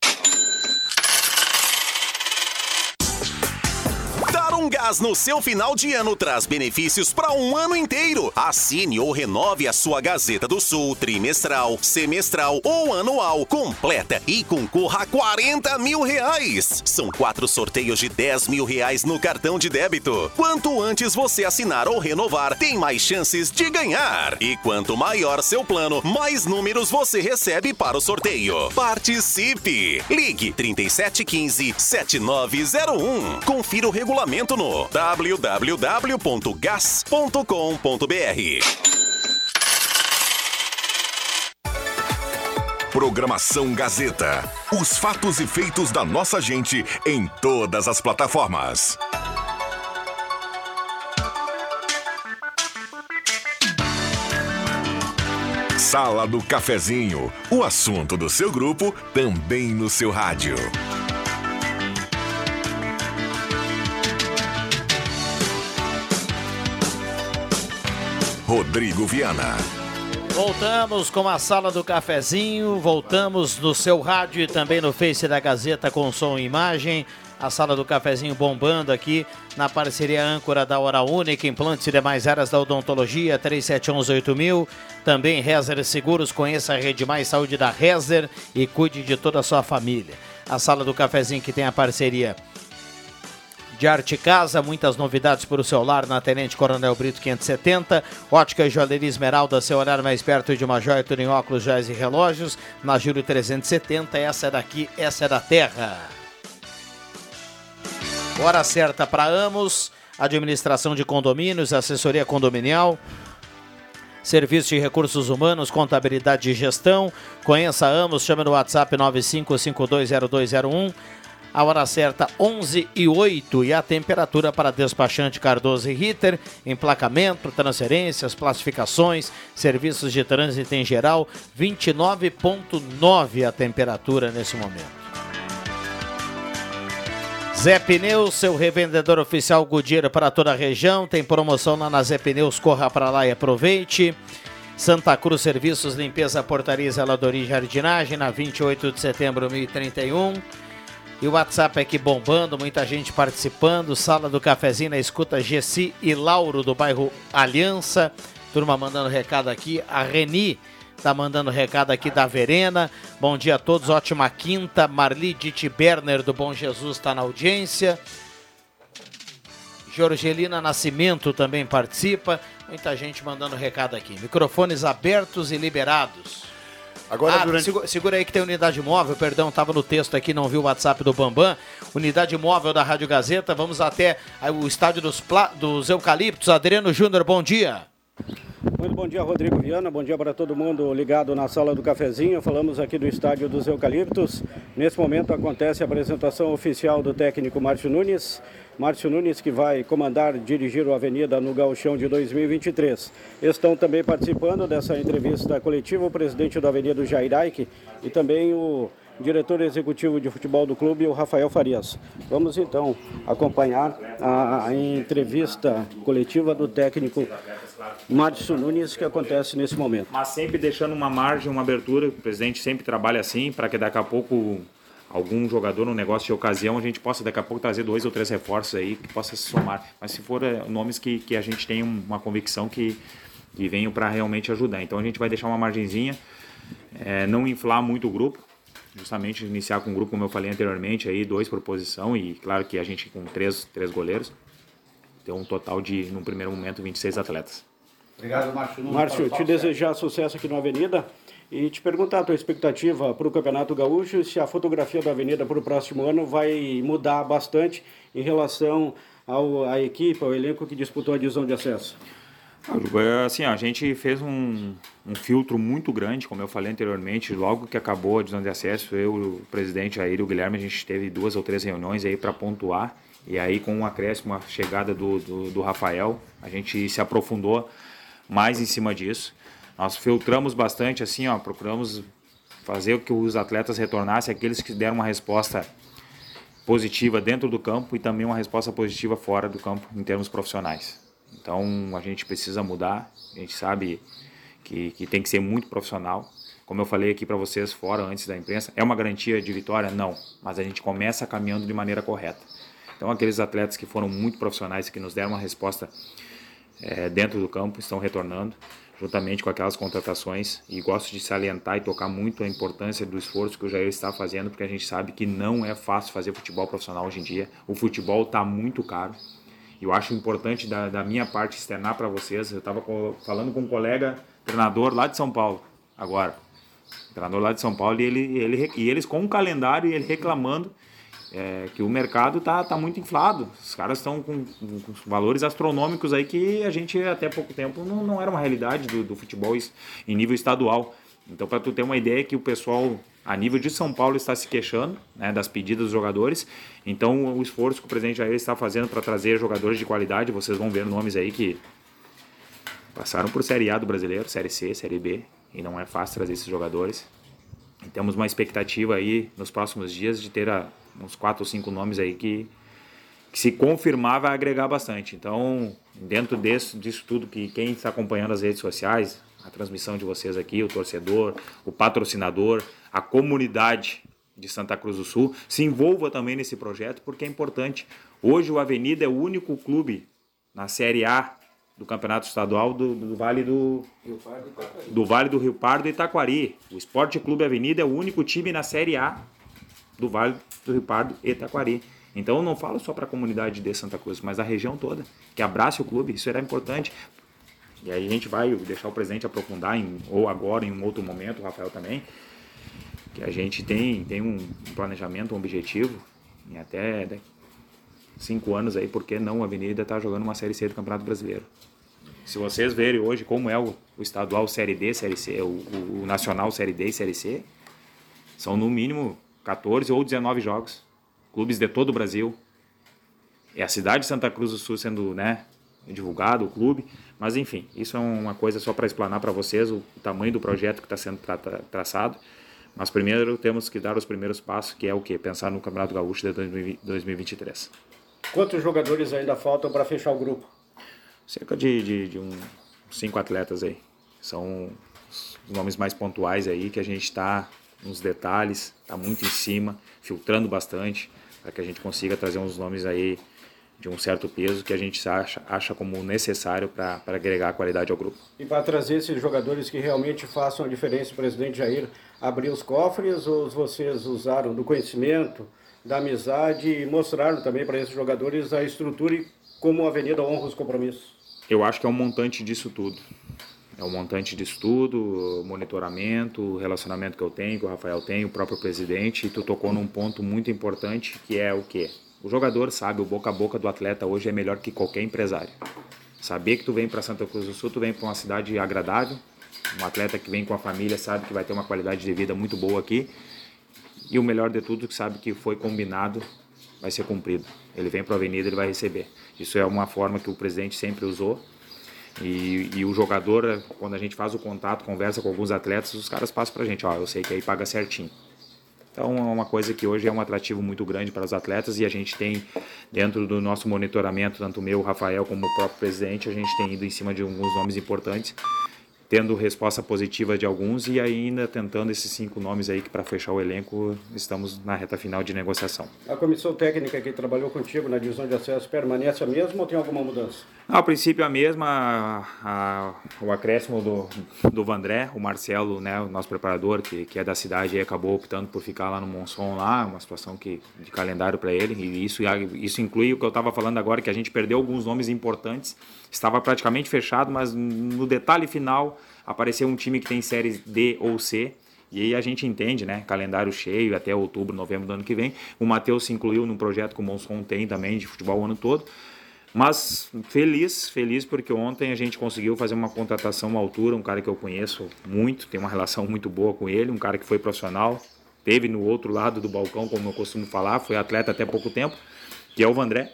Gás no seu final de ano traz benefícios para um ano inteiro. Assine ou renove a sua Gazeta do Sul trimestral, semestral ou anual, completa e concorra a 40 mil reais. São quatro sorteios de 10 mil reais no cartão de débito. Quanto antes você assinar ou renovar, tem mais chances de ganhar. E quanto maior seu plano, mais números você recebe para o sorteio. Participe! Ligue 3715 7901. Confira o regulamento no www.gas.com.br. Programação Gazeta. Os fatos e feitos da nossa gente em todas as plataformas. Sala do Cafezinho. O assunto do seu grupo também no seu rádio. Rodrigo Viana. Voltamos com a sala do cafezinho, voltamos no seu rádio e também no Face da Gazeta com som e imagem. A sala do cafezinho bombando aqui na parceria âncora da Hora Única, implantes e demais áreas da odontologia, 37118000. Também Rezer Seguros, conheça a Rede Mais Saúde da Rezer e cuide de toda a sua família. A sala do cafezinho que tem a parceria de Arte Casa, muitas novidades para o seu lar na Tenente Coronel Brito 570, Ótica e Joalheria Esmeralda, seu horário mais perto de uma joia, tudo em óculos, joias e relógios, na Júlio 370, essa é daqui, essa é da terra. Hora certa para Amos, administração de condomínios, assessoria condominial, Serviço de Recursos Humanos, Contabilidade e Gestão. Conheça Amos, chame no WhatsApp 95520201. A hora certa 11 e 8 e a temperatura para despachante Cardoso e Ritter, emplacamento, transferências, classificações, serviços de trânsito em geral, 29.9 a temperatura nesse momento. Zé Pneus, seu revendedor oficial Goodyear para toda a região. Tem promoção lá na Zé Pneus, corra para lá e aproveite. Santa Cruz Serviços, Limpeza, Portaria, Zeladoria e Jardinagem, na 28 de setembro, 1031. E o WhatsApp aqui bombando, muita gente participando. Sala do Cafezinho na escuta Gessi e Lauro do bairro Aliança. Turma mandando recado aqui. A Reni tá mandando recado aqui da Verena. Bom dia a todos, ótima quinta. Marli Diti Berner do Bom Jesus está na audiência. Jorgelina Nascimento também participa. Muita gente mandando recado aqui. Microfones abertos e liberados. Agora, ah, durante- segura, segura aí que tem unidade móvel, perdão, estava no texto aqui, não vi o WhatsApp do Bambam. Unidade móvel da Rádio Gazeta, vamos até o estádio dos, Pla- dos Eucaliptos. Adriano Júnior, bom dia. Muito bom dia, Rodrigo Viana. Bom dia para todo mundo ligado na sala do cafezinho. Falamos aqui do estádio dos Eucaliptos. Nesse momento acontece a apresentação oficial do técnico Márcio Nunes. Márcio Nunes que vai comandar, dirigir o Avenida no Gauchão de 2023. Estão também participando dessa entrevista coletiva o presidente do Avenida, Jair Aike, e também o diretor executivo de futebol do clube, o Rafael Farias. Vamos então acompanhar a, a entrevista coletiva do técnico Márcio Nunes que acontece nesse momento. mas sempre deixando uma margem, uma abertura. O presidente sempre trabalha assim, para que daqui a pouco algum jogador no negócio de ocasião a gente possa daqui a pouco trazer dois ou três reforços aí que possa se somar. Mas se for eh, nomes que, que a gente tem uma convicção que, que venham para realmente ajudar. Então a gente vai deixar uma margenzinha, eh, não inflar muito o grupo, justamente iniciar com um grupo, como eu falei anteriormente, aí dois por posição e claro que a gente com três, três goleiros, ter um total de, no primeiro momento, 26 atletas. Obrigado, Márcio. Márcio, te desejar sucesso aqui no Avenida e te perguntar a tua expectativa para o Campeonato Gaúcho se a fotografia da Avenida para o próximo ano vai mudar bastante em relação ao, à equipe, ao elenco que disputou a divisão de acesso. Ah, é Assim, a gente fez um, um filtro muito grande, como eu falei anteriormente, logo que acabou a divisão de acesso, eu, o presidente e o Guilherme, a gente teve duas ou três reuniões aí para pontuar, e aí com um acréscimo, a chegada do, do, do Rafael, a gente se aprofundou mais em cima disso. Nós filtramos bastante, assim, ó, procuramos fazer que os atletas retornassem, aqueles que deram uma resposta positiva dentro do campo e também uma resposta positiva fora do campo em termos profissionais. Então a gente precisa mudar, a gente sabe que, que tem que ser muito profissional. Como eu falei aqui para vocês fora antes da imprensa, é uma garantia de vitória? Não, mas a gente começa caminhando de maneira correta. Então aqueles atletas que foram muito profissionais, que nos deram uma resposta eh, dentro do campo, estão retornando, juntamente com aquelas contratações. E gosto de salientar e tocar muito a importância do esforço que o Jair está fazendo, porque a gente sabe que não é fácil fazer futebol profissional hoje em dia. O futebol está muito caro. E eu acho importante da, da minha parte externar para vocês. Eu estava falando com um colega treinador lá de São Paulo, agora. Treinador lá de São Paulo, e, ele, ele, e eles com um calendário e ele reclamando é, que o mercado tá, tá muito inflado. Os caras estão com, com- valores astronômicos aí que a gente até pouco tempo não, não era uma realidade do, do futebol em nível estadual. Então, para tu ter uma ideia que o pessoal a nível de São Paulo está se queixando né, das pedidas dos jogadores. Então, o esforço que o presidente Jair está fazendo para trazer jogadores de qualidade, vocês vão ver nomes aí que passaram por Série A do brasileiro, Série C, Série B, e não é fácil trazer esses jogadores. E temos uma expectativa aí nos próximos dias de ter a- uns quatro ou cinco nomes aí que, que se confirmar vai agregar bastante. Então, dentro desse, disso tudo que quem está acompanhando as redes sociais, a transmissão de vocês aqui, o torcedor, o patrocinador, a comunidade de Santa Cruz do Sul, se envolva também nesse projeto, porque é importante. Hoje o Avenida é o único clube na Série A do Campeonato Estadual do, do Vale do, do Vale do Rio Pardo e Itaquari. O Esporte Clube Avenida é o único time na Série A do Vale do Rio Pardo e Itaquari. Então eu não falo só para a comunidade de Santa Cruz, mas a região toda, que abrace o clube, isso era importante. E aí a gente vai deixar o presidente aprofundar, em, ou agora em um outro momento, o Rafael também, que a gente tem, tem um planejamento, um objetivo, em até cinco anos aí, porque não a Avenida está jogando uma Série C do Campeonato Brasileiro. Se vocês verem hoje como é o, o estadual Série D, Série C, o, o, o nacional Série D e Série C, são no mínimo 14 ou 19 jogos. Clubes de todo o Brasil. É a cidade de Santa Cruz do Sul sendo né, divulgado, o clube. Mas enfim, isso é uma coisa só para explanar para vocês o, tamanho do projeto que está sendo tra tra traçado. Mas primeiro temos que dar os primeiros passos, que é o quê? Pensar no Campeonato Gaúcho de 2020 2023. Quantos jogadores ainda faltam para fechar o grupo? Cerca de, de, de um, cinco atletas aí. São os nomes mais pontuais aí que a gente está nos detalhes, está muito em cima, filtrando bastante, para que a gente consiga trazer uns nomes aí de um certo peso que a gente acha, acha como necessário para agregar qualidade ao grupo. E para trazer esses jogadores que realmente façam a diferença, o presidente Jair abriu os cofres ou vocês usaram do conhecimento, da amizade e mostraram também para esses jogadores a estrutura e como a Avenida honra os compromissos? Eu acho que é um montante disso tudo. É o montante de estudo, monitoramento, relacionamento que eu tenho, que o Rafael tem, o próprio presidente. E tu tocou num ponto muito importante que é o quê? O jogador sabe, o boca a boca do atleta hoje é melhor que qualquer empresário. Saber que tu vem para Santa Cruz do Sul, tu vem para uma cidade agradável, um atleta que vem com a família sabe que vai ter uma qualidade de vida muito boa aqui. E o melhor de tudo, que sabe que foi combinado, vai ser cumprido. Ele vem para a avenida, ele vai receber. Isso é uma forma que o presidente sempre usou. E, e, o jogador, quando a gente faz o contato, conversa com alguns atletas, os caras passam para a gente, ó, eu sei que aí paga certinho. Então é uma coisa que hoje é um atrativo muito grande para os atletas e a gente tem dentro do nosso monitoramento, tanto o meu, o Rafael, como o próprio presidente, a gente tem ido em cima de alguns nomes importantes tendo resposta positiva de alguns e ainda tentando esses cinco nomes aí que para fechar o elenco estamos na reta final de negociação. A comissão técnica que trabalhou contigo na divisão de acesso permanece a mesma ou tem alguma mudança? Não, a princípio a mesma, a, a, o acréscimo do, do Vandré, o Marcelo, né, o nosso preparador que, que é da cidade e acabou optando por ficar lá no Monson lá, uma situação que de calendário para ele e isso isso inclui o que eu estava falando agora que a gente perdeu alguns nomes importantes, estava praticamente fechado, mas no detalhe final apareceu um time que tem séries D ou C. E aí a gente entende, né? Calendário cheio até outubro, novembro do ano que vem. O Matheus se incluiu num projeto que o Monson tem também de futebol o ano todo. Mas feliz, feliz porque ontem a gente conseguiu fazer uma contratação à altura, um cara que eu conheço muito, tenho uma relação muito boa com ele, um cara que foi profissional, teve no outro lado do balcão, como eu costumo falar, foi atleta até pouco tempo, que é o Vandré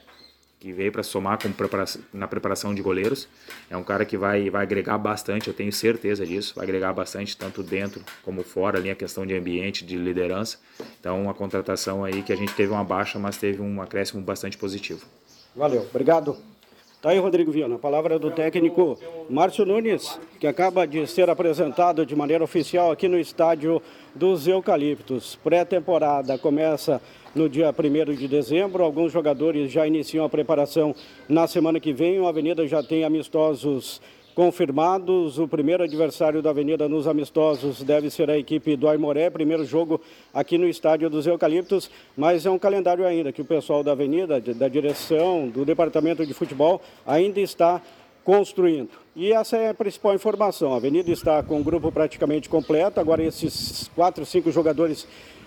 que veio para somar preparação, na preparação de goleiros. É um cara que vai, vai agregar bastante, eu tenho certeza disso, vai agregar bastante tanto dentro como fora, ali a questão de ambiente, de liderança. Então, uma contratação aí que a gente teve uma baixa, mas teve um acréscimo bastante positivo. Valeu, obrigado. Tá aí, Rodrigo Viana. A palavra do técnico Márcio Nunes, que acaba de ser apresentado de maneira oficial aqui no estádio dos Eucaliptos. Pré-temporada começa no dia 1 de dezembro. Alguns jogadores já iniciam a preparação na semana que vem. O Avenida já tem amistosos confirmados. O primeiro adversário da Avenida nos amistosos deve ser a equipe do Aimoré, primeiro jogo aqui no estádio dos Eucaliptos, mas é um calendário ainda que o pessoal da Avenida, da direção, do departamento de futebol ainda está construindo. E essa é a principal informação. A Avenida está com o grupo praticamente completo. Agora esses quatro, cinco jogadores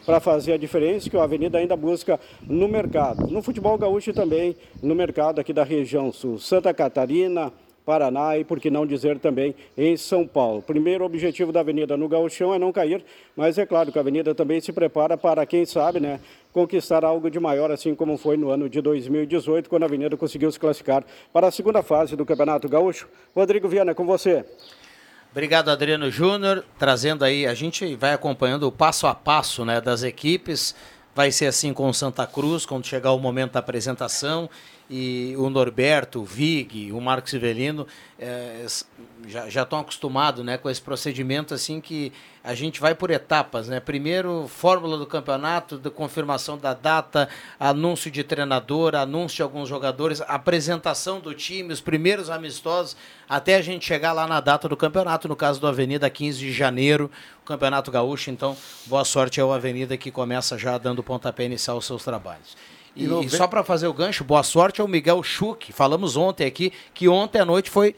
para fazer a diferença que a Avenida ainda busca no mercado. No futebol gaúcho também, no mercado aqui da região sul. Santa Catarina, Paraná e, por que não dizer também, em São Paulo. Primeiro objetivo da Avenida no Gauchão é não cair, mas é claro que a Avenida também se prepara para, quem sabe, né, conquistar algo de maior, assim como foi no ano de 2018, quando a Avenida conseguiu se classificar para a segunda fase do Campeonato Gaúcho. Rodrigo Viana, com você. Obrigado, Adriano Júnior, trazendo aí, a gente vai acompanhando o passo a passo né, das equipes. Vai ser assim com o Santa Cruz, quando chegar o momento da apresentação e o Norberto, o Vig, o Marcos Ivelino é, já estão acostumados né, com esse procedimento assim que a gente vai por etapas. Né? Primeiro, fórmula do campeonato, da confirmação da data, anúncio de treinador, anúncio de alguns jogadores, apresentação do time, os primeiros amistosos, até a gente chegar lá na data do campeonato, no caso do Avenida, 15 de janeiro, o Campeonato Gaúcho. Então, boa sorte ao Avenida que começa já dando pontapé inicial os seus trabalhos. E, e só para fazer o gancho, boa sorte ao Miguel Schuch. Falamos ontem aqui que ontem à noite foi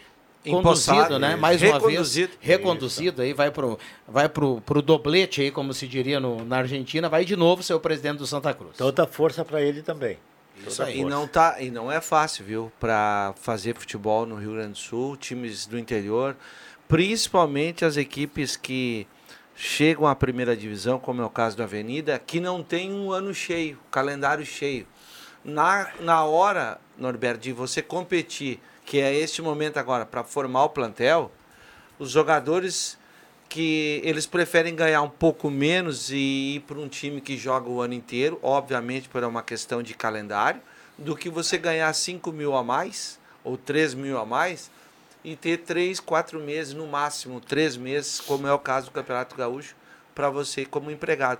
conduzido, né? Mais uma vez reconduzido aí vai pro vai pro, pro doblete aí, como se diria no, na Argentina, vai de novo ser o presidente do Santa Cruz. Toda força para ele também. Isso aí. E não tá e não é fácil, viu, para fazer futebol no Rio Grande do Sul, times do interior, principalmente as equipes que chegam à primeira divisão, como é o caso da Avenida, que não tem um ano cheio, calendário cheio. Na, na hora, Norberto, de você competir, que é este momento agora, para formar o plantel, os jogadores que eles preferem ganhar um pouco menos e ir para um time que joga o ano inteiro, obviamente por uma questão de calendário, do que você ganhar 5 mil a mais ou 3 mil a mais e ter três, quatro meses, no máximo três meses, como é o caso do Campeonato Gaúcho, para você como empregado.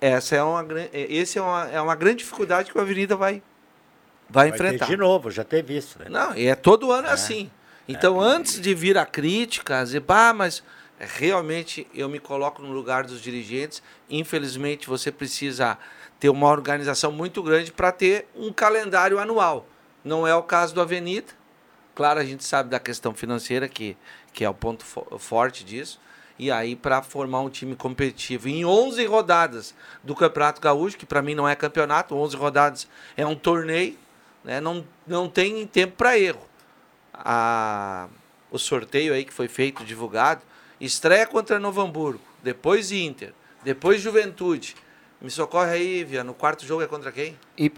Essa é uma, esse é uma, é uma grande dificuldade que a Avenida vai, vai, vai enfrentar. de novo, já teve isso. Né? Não, e é todo ano é. assim. Então, é. antes de vir a crítica, dizer, pá, mas realmente eu me coloco no lugar dos dirigentes. Infelizmente, você precisa ter uma organização muito grande para ter um calendário anual. Não é o caso do Avenida Claro, a gente sabe da questão financeira, que, que é o ponto fo forte disso. E aí, para formar um time competitivo em 11 rodadas do Campeonato Gaúcho, que para mim não é campeonato, 11 rodadas é um torneio, né? não, não tem tempo para erro. A, o sorteio aí que foi feito, divulgado, estreia contra Novo Hamburgo, depois Inter, depois Juventude. Me socorre aí, Via, no quarto jogo é contra quem? E,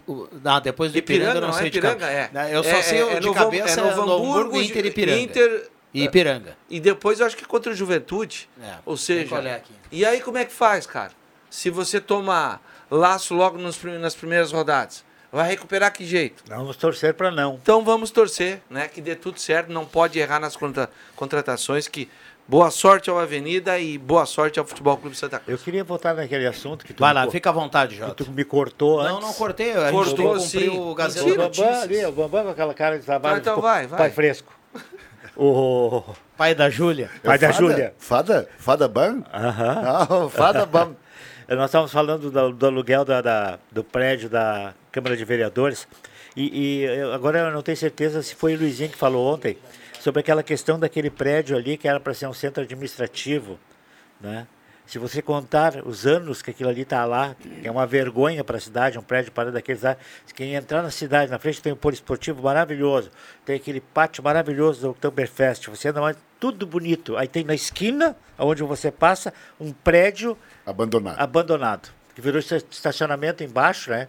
não, depois do Ipiranga, Ipiranga, eu não, não é sei de Ipiranga, é. Eu só É- sei é- o é de Novo- cabeça é Novo Hamburgo, Inter e Ipiranga. Inter- E Ipiranga. E depois eu acho que contra o Juventude. É, Ou seja, qual é aqui. e aí como é que faz, cara? Se você tomar laço logo nos nas primeiras rodadas, vai recuperar que jeito? Vamos torcer para não. Então vamos torcer, né? Que dê tudo certo, não pode errar nas contra- contratações, que boa sorte ao Avenida e boa sorte ao Futebol Clube Santa Cruz. Eu queria voltar naquele assunto que tu Vai me lá, co- fica à vontade, Jota. que tu me cortou Não, antes. não cortei, a gente Cortou, cumprir sim. o Gazeta O Bambam ali, o Bambam com aquela cara de trabalho. Então ficou- vai, vai. Pai fresco. O Pai da Júlia. pai da Fada? Júlia. Fada? Fada Ban? Aham. Ah, Fada Ban. [laughs] Nós estávamos falando do, do aluguel da, da- do prédio da Câmara de Vereadores. E, e agora eu não tenho certeza se foi o Luizinho que falou ontem sobre aquela questão daquele prédio ali que era para ser um centro administrativo. Né? Se você contar os anos que aquilo ali está lá, que é uma vergonha para a cidade, um prédio para daqueles lá. Quem entrar na cidade, na frente tem um polo esportivo maravilhoso, tem aquele pátio maravilhoso do Oktoberfest, você anda mais, tudo bonito. Aí tem na esquina, onde você passa, um prédio Abandonado. abandonado, que virou esta- estacionamento embaixo, né?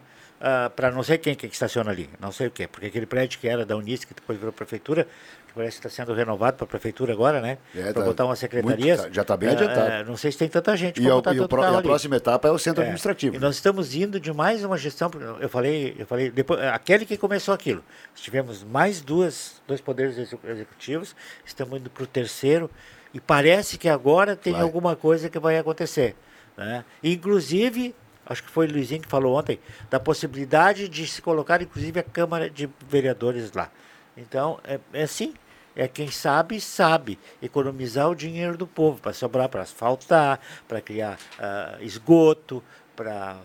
para não sei quem que estaciona ali, não sei o quê, porque aquele prédio que era da Unisc, que depois virou prefeitura, parece que está sendo renovado para a prefeitura agora, né? É, para tá botar uma secretaria. tá- já tá bem É, adiantado. é, não sei se tem tanta gente E, para a, botar e o pro- e carro a próxima etapa é o centro É, administrativo. E nós estamos indo de mais uma gestão. Eu falei, eu falei, depois, aquele que começou aquilo. Tivemos mais duas, dois poderes execu- executivos, estamos indo para o terceiro, e parece que agora tem Vai. alguma coisa que vai acontecer. Né? Inclusive, acho que foi o Luizinho que falou ontem, da possibilidade de se colocar, inclusive, a Câmara de Vereadores lá. Então, é, é assim. É quem sabe, sabe economizar o dinheiro do povo para sobrar para asfaltar, para criar ah, esgoto, para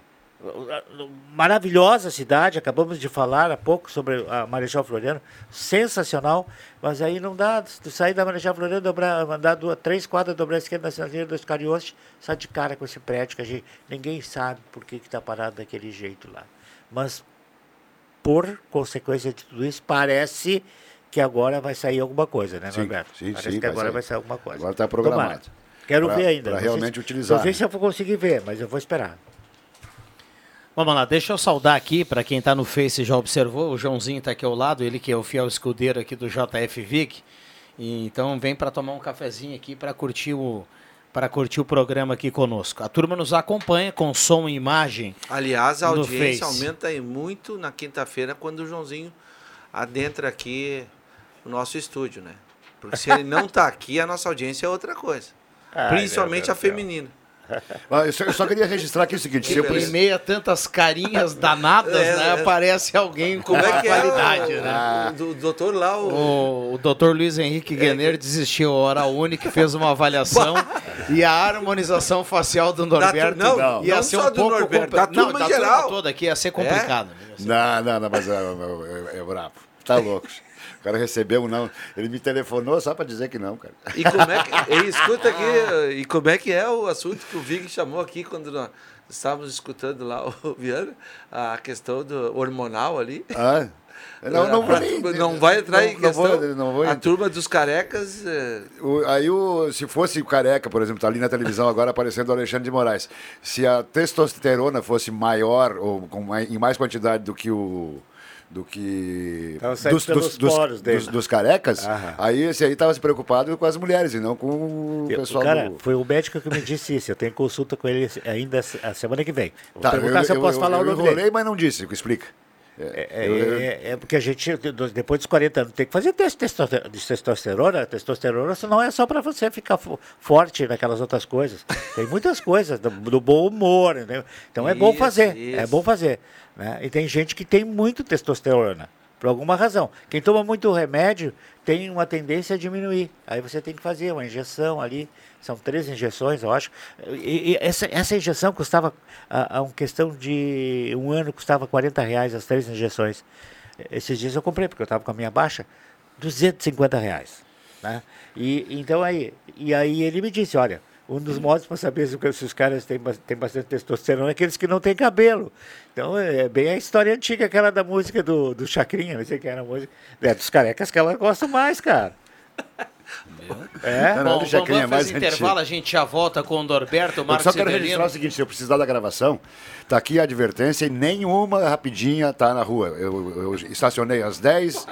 maravilhosa cidade, acabamos de falar há pouco sobre a Marechal Floriano, sensacional, mas aí não dá, tu sair da Marechal Floriano, dobrar, mandar duas, três quadras, dobrar a esquerda na Sinaleira dos Cariotes, sai de cara com esse prédio que a gente, ninguém sabe por que está parado daquele jeito lá. Mas, por consequência de tudo isso, parece que agora vai sair alguma coisa, né, Sim, Norberto? sim, parece sim, que vai agora sair. vai sair alguma coisa. Agora tá programado. Tomara. Quero Pra- ver ainda. sei realmente se- utilizar, Não sei né? se eu vou conseguir ver, mas eu vou esperar. Vamos lá, deixa eu saudar aqui, para quem está no Face e já observou, o Joãozinho está aqui ao lado, ele que é o fiel escudeiro aqui do JF Vic. E, então vem para tomar um cafezinho aqui para curtir o para curtir o programa aqui conosco. A turma nos acompanha com som e imagem. Aliás, a audiência Face. aumenta aí muito na quinta-feira quando o Joãozinho adentra aqui no nosso estúdio, né? Porque se ele não tá aqui, a nossa audiência é outra coisa. [laughs] Ai, Principalmente a feminina. [laughs] Eu, só, eu só queria registrar aqui o seguinte: se eu Em preciso- meio a tantas carinhas danadas, É, né, é. aparece alguém com Como é é qualidade, o, né? o, o doutor lá, o... O, o doutor Luiz Henrique Guener desistiu a hora única, fez uma avaliação [laughs] e a harmonização facial do Norberto não, não, ia não ser só um do pouco Norberto, da turma não, em geral. toda aqui ia ser complicado. Não, não, não, mas é, é, é brabo. Tá louco. O cara recebeu um não. Ele me telefonou só pra dizer que não, cara. E como é que. e escuta aqui, e como é que é o assunto que o Vig chamou aqui quando nós estávamos escutando lá o Viana, a questão do hormonal ali. Ah, não, não Pra nem- não vai entrar não- em não questão. vou- não vou a turma dos carecas. é, O- aí, o, se fosse o careca, por exemplo, tá ali na televisão agora aparecendo o Alexandre de Moraes. Se a testosterona fosse maior ou com em mais quantidade do que o. Do que. Pelos poros dele. dos- dos carecas, Aham. aí esse aí estava se preocupado com as mulheres e não com o Eu- pessoal cara, do. foi o médico que me disse isso. Eu tenho consulta com ele ainda a semana que vem. Vou Tá, perguntar eu, se eu, eu- posso eu- falar eu o nome enrolei, dele. mas não disse. Explica. É, eu- é- é porque a gente, depois dos 40 anos, tem que fazer teste de testo- de testosterona. Testosterona não é só para você ficar fo- forte naquelas outras coisas. Tem muitas coisas, do, do bom humor. entendeu? Então é bom Isso, fazer. É isso. bom fazer. Né? E tem gente que tem muito testosterona. Por alguma razão. Quem toma muito remédio tem uma tendência a diminuir. Aí você tem que fazer uma injeção ali. São três injeções, eu acho. E, e essa, essa injeção custava, a, a uma questão de um ano, custava 40 reais as três injeções. Esses dias eu comprei, porque eu estava com a minha baixa. 250 reais. Né? E, então aí, e aí ele me disse, olha, um dos modos para saber se, se os caras têm, têm bastante testosterona é aqueles que não têm cabelo. Então é bem a história antiga, aquela da música do, do Chacrinha, não sei quem era a música. É dos carecas que ela gosta mais, cara. É? Não, Bom, já vamos é fazer mais intervalo, antigo. a gente já volta com o Norberto, Eu Marcos só quero Severino. registrar o seguinte, se eu precisar da gravação, tá aqui a advertência e nenhuma rapidinha tá na rua. Eu, eu estacionei às 10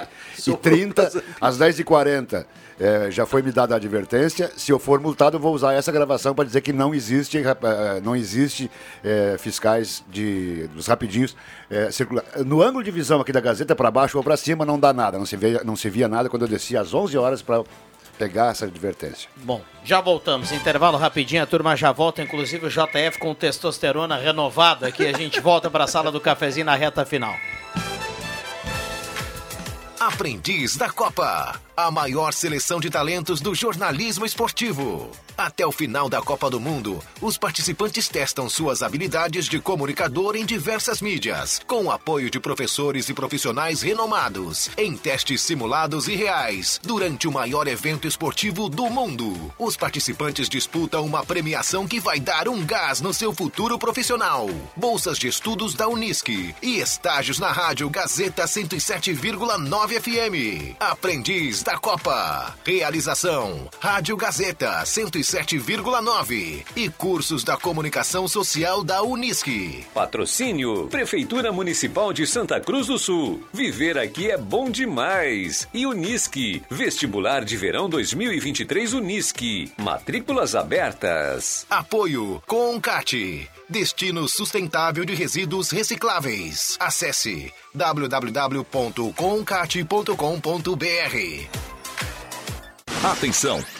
e 30 às 10 e 40 é, já foi me dada a advertência. Se eu for multado, eu vou usar essa gravação para dizer que não existe, eh, não existe eh, fiscais de, dos rapidinhos eh, circula- No ângulo de visão aqui da Gazeta, para baixo ou para cima, não dá nada. Não se, vê, não se via nada quando eu descia às 11 horas para pegar essa advertência. Bom, já voltamos. Intervalo rapidinho, a turma já volta, inclusive o JF com testosterona renovado aqui. A gente volta para a sala do cafezinho na reta final. Aprendiz da Copa. A maior seleção de talentos do jornalismo esportivo. Até o final da Copa do Mundo, os participantes testam suas habilidades de comunicador em diversas mídias, com o apoio de professores e profissionais renomados, em testes simulados e reais, durante o maior evento esportivo do mundo. Os participantes disputam uma premiação que vai dar um gás no seu futuro profissional. Bolsas de estudos da Unisque e estágios na Rádio Gazeta 107,9 FM. Aprendiz da Copa. Realização: Rádio Gazeta 107,9 e cursos da comunicação social da Unisque. Patrocínio Prefeitura Municipal de Santa Cruz do Sul. Viver aqui é bom demais. E Unisque, Vestibular de Verão 2023 Unisque. Matrículas abertas. Apoio Concat. Destino sustentável de resíduos recicláveis. Acesse www.concat.com.br. Atenção!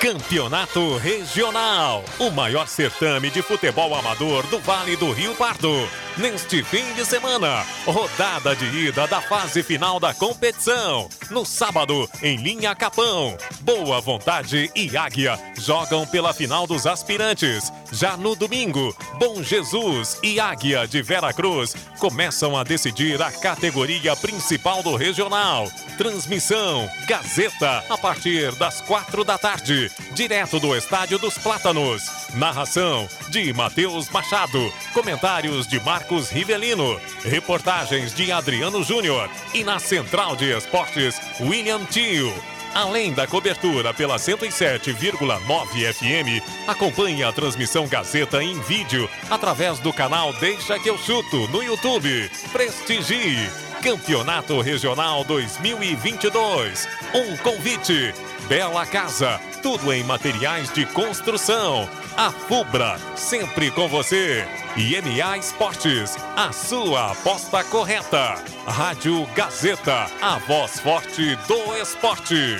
Campeonato Regional, o maior certame de futebol amador do Vale do Rio Pardo. Neste fim de semana, rodada de ida da fase final da competição. No sábado, em linha Capão, Boa Vontade e Águia jogam pela final dos aspirantes. Já no domingo, Bom Jesus e Águia de Vera Cruz começam a decidir a categoria principal do regional. Transmissão Gazeta a partir das quatro da tarde, direto do Estádio dos Plátanos. Narração de Matheus Machado, comentários de Marcos Rivelino, reportagens de Adriano Júnior e na central de esportes William Tio. Além da cobertura pela 107,9 FM, acompanhe a transmissão Gazeta em vídeo através do canal Deixa que eu chuto no YouTube. Prestigie Campeonato Regional 2022. Um convite. Bela Casa, tudo em materiais de construção. A Fubra, sempre com você. E MA Esportes, a sua aposta correta. Rádio Gazeta, a voz forte do esporte.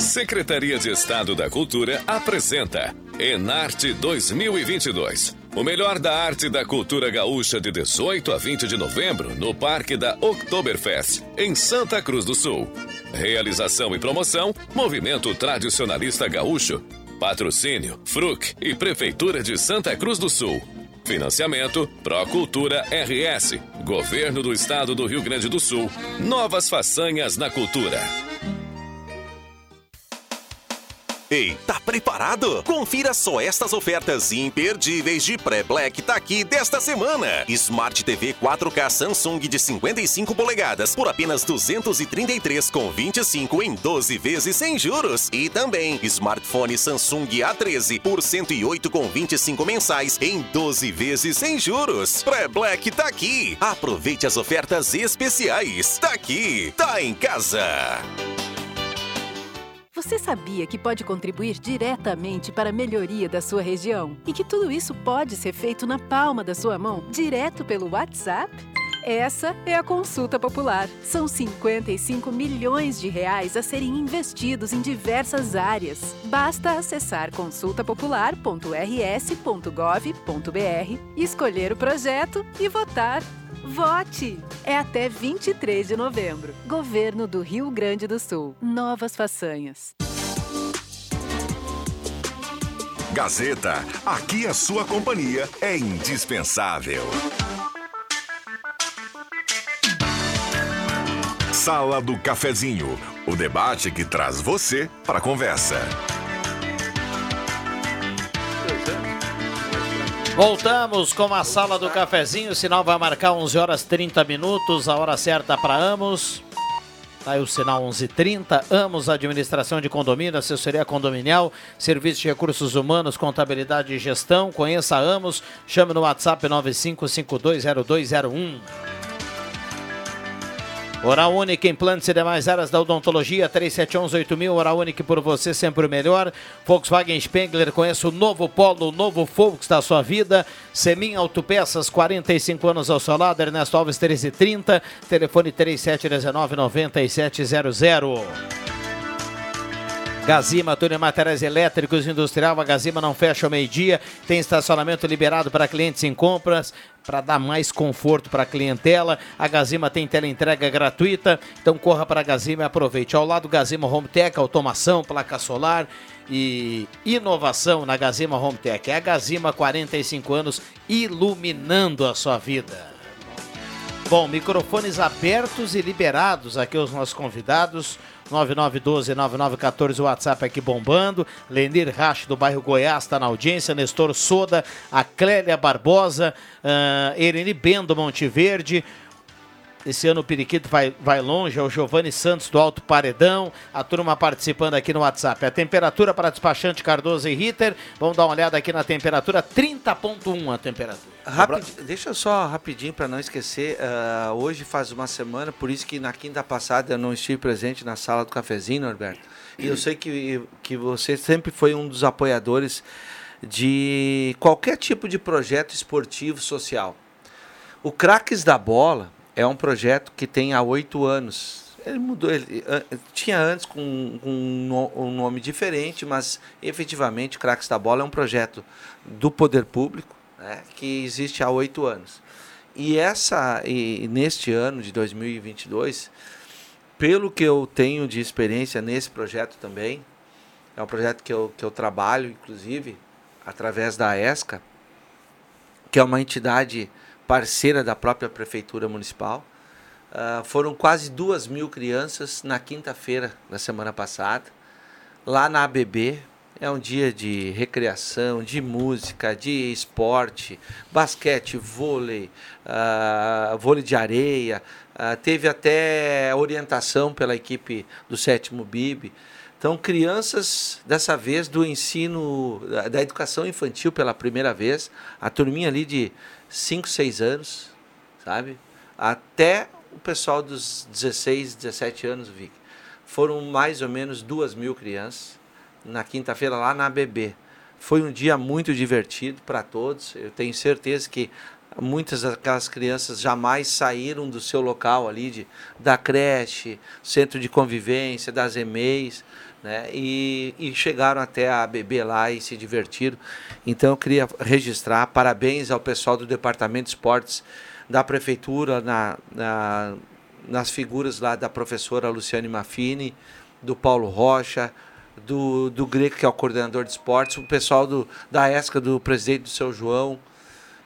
Secretaria de Estado da Cultura apresenta Enarte 2022. O melhor da arte e da cultura gaúcha de 18 a 20 de novembro no Parque da Oktoberfest, em Santa Cruz do Sul. Realização e promoção: Movimento Tradicionalista Gaúcho. Patrocínio: Fruc e Prefeitura de Santa Cruz do Sul. Financiamento: Procultura RS. Governo do Estado do Rio Grande do Sul. Novas façanhas na cultura. Ei, tá preparado? Confira só estas ofertas imperdíveis de pré-black tá aqui desta semana. Smart TV 4K Samsung de 55 polegadas por apenas 233 com 25 em 12 vezes sem juros. E também smartphone Samsung A13 por 108 com 25 mensais em 12 vezes sem juros. Pré-black tá aqui. Aproveite as ofertas especiais. Tá aqui, tá em casa. Você sabia que pode contribuir diretamente para a melhoria da sua região? E que tudo isso pode ser feito na palma da sua mão, direto pelo WhatsApp? Essa é a consulta popular. São 55 milhões de reais a serem investidos em diversas áreas. Basta acessar consultapopular.rs.gov.br, escolher o projeto e votar. Vote! É até 23 de novembro. Governo do Rio Grande do Sul. Novas façanhas. Gazeta, aqui a sua companhia é indispensável. Sala do Cafezinho, o debate que traz você para a conversa. Voltamos com a sala do cafezinho. O sinal vai marcar 11 horas 30 minutos, a hora certa para Amos. Tá aí o sinal 1130. Amos Administração de Condomínio, Assessoria Condominial, Serviço de Recursos Humanos, Contabilidade e Gestão. Conheça a Amos. Chame no WhatsApp 95520201. Oral Única, implantes e demais áreas da odontologia, 3711-8000, Oral Única por você sempre o melhor. Volkswagen Spengler, conheça o novo Polo, o novo Volks da sua vida. Semin Autopeças, 45 anos ao seu lado, Ernesto Alves 1330, telefone 3719-9700. Gazima, tudo em materiais elétricos, industrial. A Gazima não fecha ao meio-dia. Tem estacionamento liberado para clientes em compras, para dar mais conforto para a clientela. A Gazima tem teleentrega gratuita. Então corra para a Gazima e aproveite. Ao lado Gazima Home Tech, automação, placa solar e inovação na Gazima Home Tech. É a Gazima, 45 anos, iluminando a sua vida. Bom, microfones abertos e liberados aqui os nossos convidados. 9912-9914, o WhatsApp aqui bombando. Lenir Rache do bairro Goiás está na audiência. Nestor Soda, a Clélia Barbosa, uh, Ereni Bendo Monteverde. Esse ano o Periquito vai, vai longe, é o Giovanni Santos do Alto Paredão, a turma participando aqui no WhatsApp. A temperatura para despachante Cardoso e Ritter, vamos dar uma olhada aqui na temperatura, 30.1 a temperatura. Deixa eu só rapidinho para não esquecer, uh, hoje faz uma semana, por isso que na quinta passada eu não estive presente na sala do cafezinho, Norberto. E eu sei que, que você sempre foi um dos apoiadores de qualquer tipo de projeto esportivo social. O Craques da Bola é um projeto que tem há oito anos. Ele mudou, ele, tinha antes com, com, um nome diferente, mas efetivamente Craques da Bola é um projeto do poder público né, que existe há oito anos. E essa e neste ano de 2022, pelo que eu tenho de experiência nesse projeto também, é um projeto que eu, que eu trabalho, inclusive, através da ESCA, que é uma entidade parceira da própria Prefeitura Municipal. Uh, foram quase duas mil crianças na quinta-feira da semana passada, lá na ABB. É um dia de recreação, de música, de esporte, basquete, vôlei, uh, vôlei de areia. Uh, teve até orientação pela equipe do sétimo BIB. Então, crianças, dessa vez, do ensino, da educação infantil pela primeira vez, a turminha ali de 5, 6 anos, sabe? Até o pessoal dos 16, 17 anos, Vic. Foram mais ou menos duas mil crianças na quinta-feira lá na ABB. Foi um dia muito divertido para todos. Eu tenho certeza que muitas daquelas crianças jamais saíram do seu local ali, de, da creche, centro de convivência, das EMEIs, né? E, e chegaram até a ABB lá e se divertiram. Então eu queria registrar parabéns ao pessoal do Departamento de Esportes da Prefeitura, na, na, nas figuras lá da professora Luciane Maffini, do Paulo Rocha, do, do Greco, que é o coordenador de esportes, o pessoal do, da ESCA, do presidente do seu João.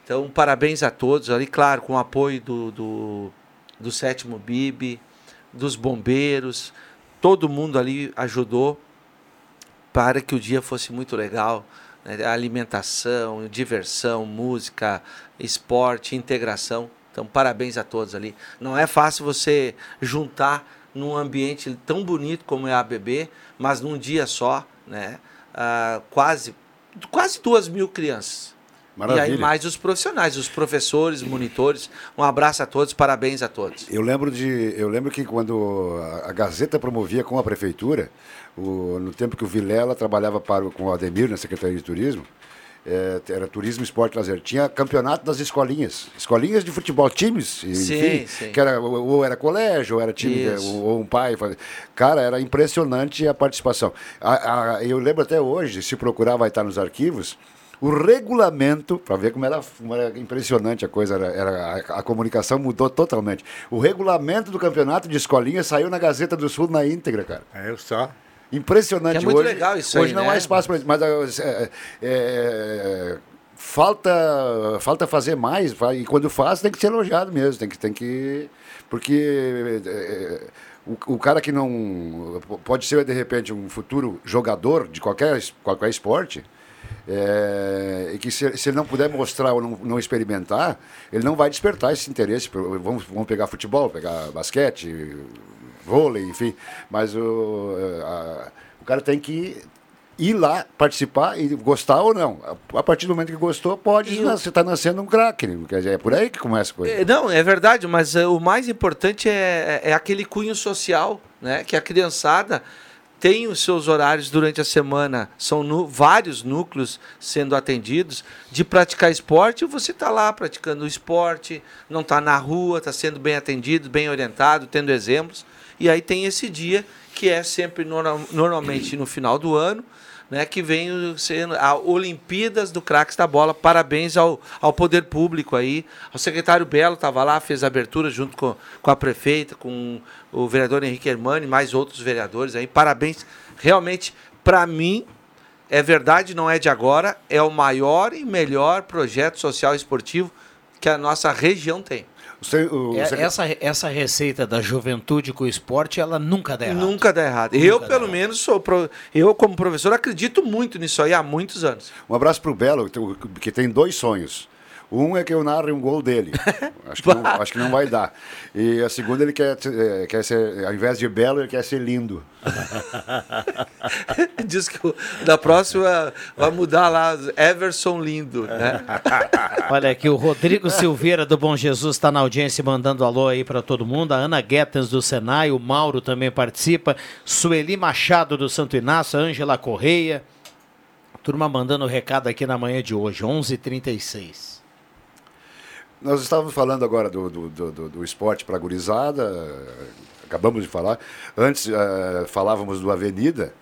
Então, parabéns a todos ali, claro, com o apoio do, do, do sétimo BIB, dos bombeiros, todo mundo ali ajudou para que o dia fosse muito legal. Né? Alimentação, diversão, música, esporte, integração. Então, parabéns a todos ali. Não é fácil você juntar num ambiente tão bonito como é a ABB, mas num dia só, né? Ah, quase, quase duas mil crianças. Maravilha. E aí mais os profissionais, os professores, monitores. Um abraço a todos, parabéns a todos. Eu lembro de, eu lembro que quando a Gazeta promovia com a prefeitura, o, no tempo que o Vilela trabalhava para com o Ademir na Secretaria de Turismo, é, era turismo, esporte, lazer. Tinha campeonato das escolinhas, escolinhas de futebol, times, enfim, Sim, sim. que era ou ou era colégio, ou era time, ou, ou um pai. Cara, era impressionante a participação. A- a- eu lembro até hoje, se procurar vai estar nos arquivos, o regulamento, para ver como era, como era impressionante a coisa, era, era- a, a comunicação mudou totalmente. O regulamento do campeonato de escolinha saiu na Gazeta do Sul na íntegra, cara. É, eu só. Impressionante. Que é muito hoje, legal isso Hoje aí, não né? há espaço para isso. Mas é, é, é, falta, falta fazer mais. E quando faz, tem que ser elogiado mesmo. Tem que. Tem que porque é, o, o cara que não. Pode ser, de repente, um futuro jogador de qualquer, qualquer esporte. É, e que se, se ele não puder mostrar ou não, não experimentar, ele não vai despertar esse interesse. Vamos, vamos pegar futebol, pegar basquete, vôlei, enfim. Mas o, a- o cara tem que ir lá, participar e gostar ou não. A, partir do momento que gostou, pode nascer, tá nascendo um craque. Quer dizer, é por aí que começa a coisa. É, Não, é verdade, mas é, o mais importante é, é aquele cunho social, né? Que a criançada tem os seus horários durante a semana, são nu- vários núcleos sendo atendidos de praticar esporte, você está lá praticando esporte, não está na rua, está sendo bem atendido, bem orientado, tendo exemplos. E aí tem esse dia que é sempre norma- normalmente no final do ano, né, que vem sendo a Olimpíadas do Craques da Bola. Parabéns ao, ao poder público aí. O secretário Belo estava lá, fez a abertura junto com, com a prefeita, com o vereador Henrique Hermani, mais outros vereadores aí. Parabéns. Realmente, para mim, é verdade, não é de agora, é o maior e melhor projeto social e esportivo que a nossa região tem. É, essa, essa receita da juventude com o esporte, ela nunca dá errado. Nunca dá errado. eu, pelo menos, sou pro- eu, como professor, acredito muito nisso aí há muitos anos. Um abraço pro Belo, que tem dois sonhos. Um é que eu narre um gol dele. [laughs] Acho que não, acho que não vai dar. E a segunda, ele quer, eh, quer ser, ao invés de belo, ele quer ser lindo. [laughs] Diz que da próxima vai mudar lá, Everson Lindo, né? [laughs] Olha aqui, o Rodrigo Silveira do Bom Jesus está na audiência mandando alô aí para todo mundo. A Ana Guetens do Senai, o Mauro também participa. Sueli Machado do Santo Inácio, a Ângela Correia. Turma mandando recado aqui na manhã de hoje, 11h36. Nós estávamos falando agora do, do, do, do- esporte para gurizada, acabamos de falar. Antes eh, falávamos do Avenida,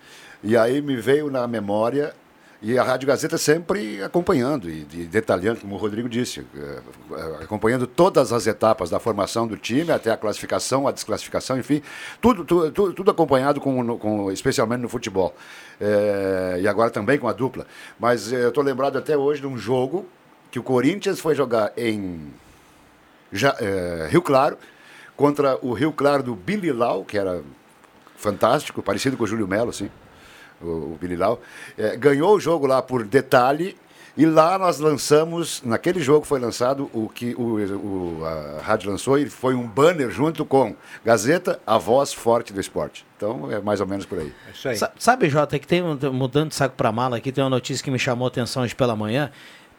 e aí me veio na memória, e a Rádio Gazeta sempre acompanhando e, detalhando, como o Rodrigo disse, eh, eh, acompanhando todas as etapas da formação do time, até a classificação, a desclassificação, enfim, tudo, tudo, tudo, acompanhado, com, com- especialmente no futebol. E agora também com a dupla. Mas eu estou lembrado até hoje de um jogo que o Corinthians foi jogar em Ja- eh, Rio Claro contra o Rio Claro do Billy Lau, que era fantástico, parecido com o Júlio Melo, assim, o, o Billy Lau. Eh, ganhou o jogo lá por detalhe e lá nós lançamos, naquele jogo foi lançado o que o, o- a rádio lançou e foi um banner junto com Gazeta, a voz forte do esporte. Então é mais ou menos por aí. Sa- Sabe, Jota, que tem um, mudando de saco para mala aqui, tem uma notícia que me chamou a atenção hoje pela manhã,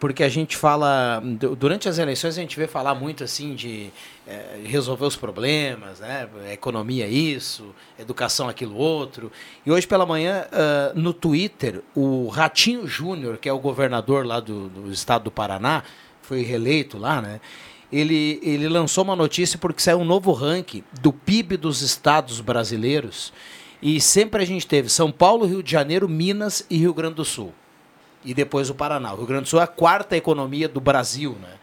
porque a gente fala, du- durante as eleições a gente vê falar muito assim de eh, resolver os problemas, né? Economia isso, educação aquilo outro. E hoje pela manhã, ah, no Twitter, o Ratinho Júnior, que é o governador lá do, do estado do Paraná, foi reeleito lá, né? Ele, ele lançou uma notícia porque saiu um novo ranking do PIB dos estados brasileiros. E sempre a gente teve São Paulo, Rio de Janeiro, Minas e Rio Grande do Sul. E depois o Paraná. O Rio Grande do Sul é a quarta economia do Brasil, né?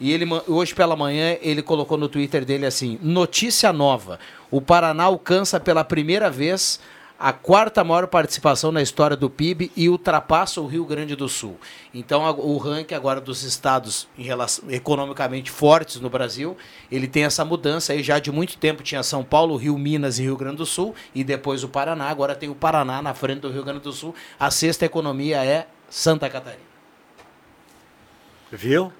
E ele, hoje pela manhã ele colocou no Twitter dele assim: notícia nova. O Paraná alcança pela primeira vez a quarta maior participação na história do PIB e ultrapassa o Rio Grande do Sul. Então o ranking agora dos estados relação, economicamente fortes no Brasil, ele tem essa mudança aí já de muito tempo tinha São Paulo, Rio, Minas e Rio Grande do Sul e depois o Paraná, agora tem o Paraná na frente do Rio Grande do Sul. A sexta economia é Santa Catarina. Viu?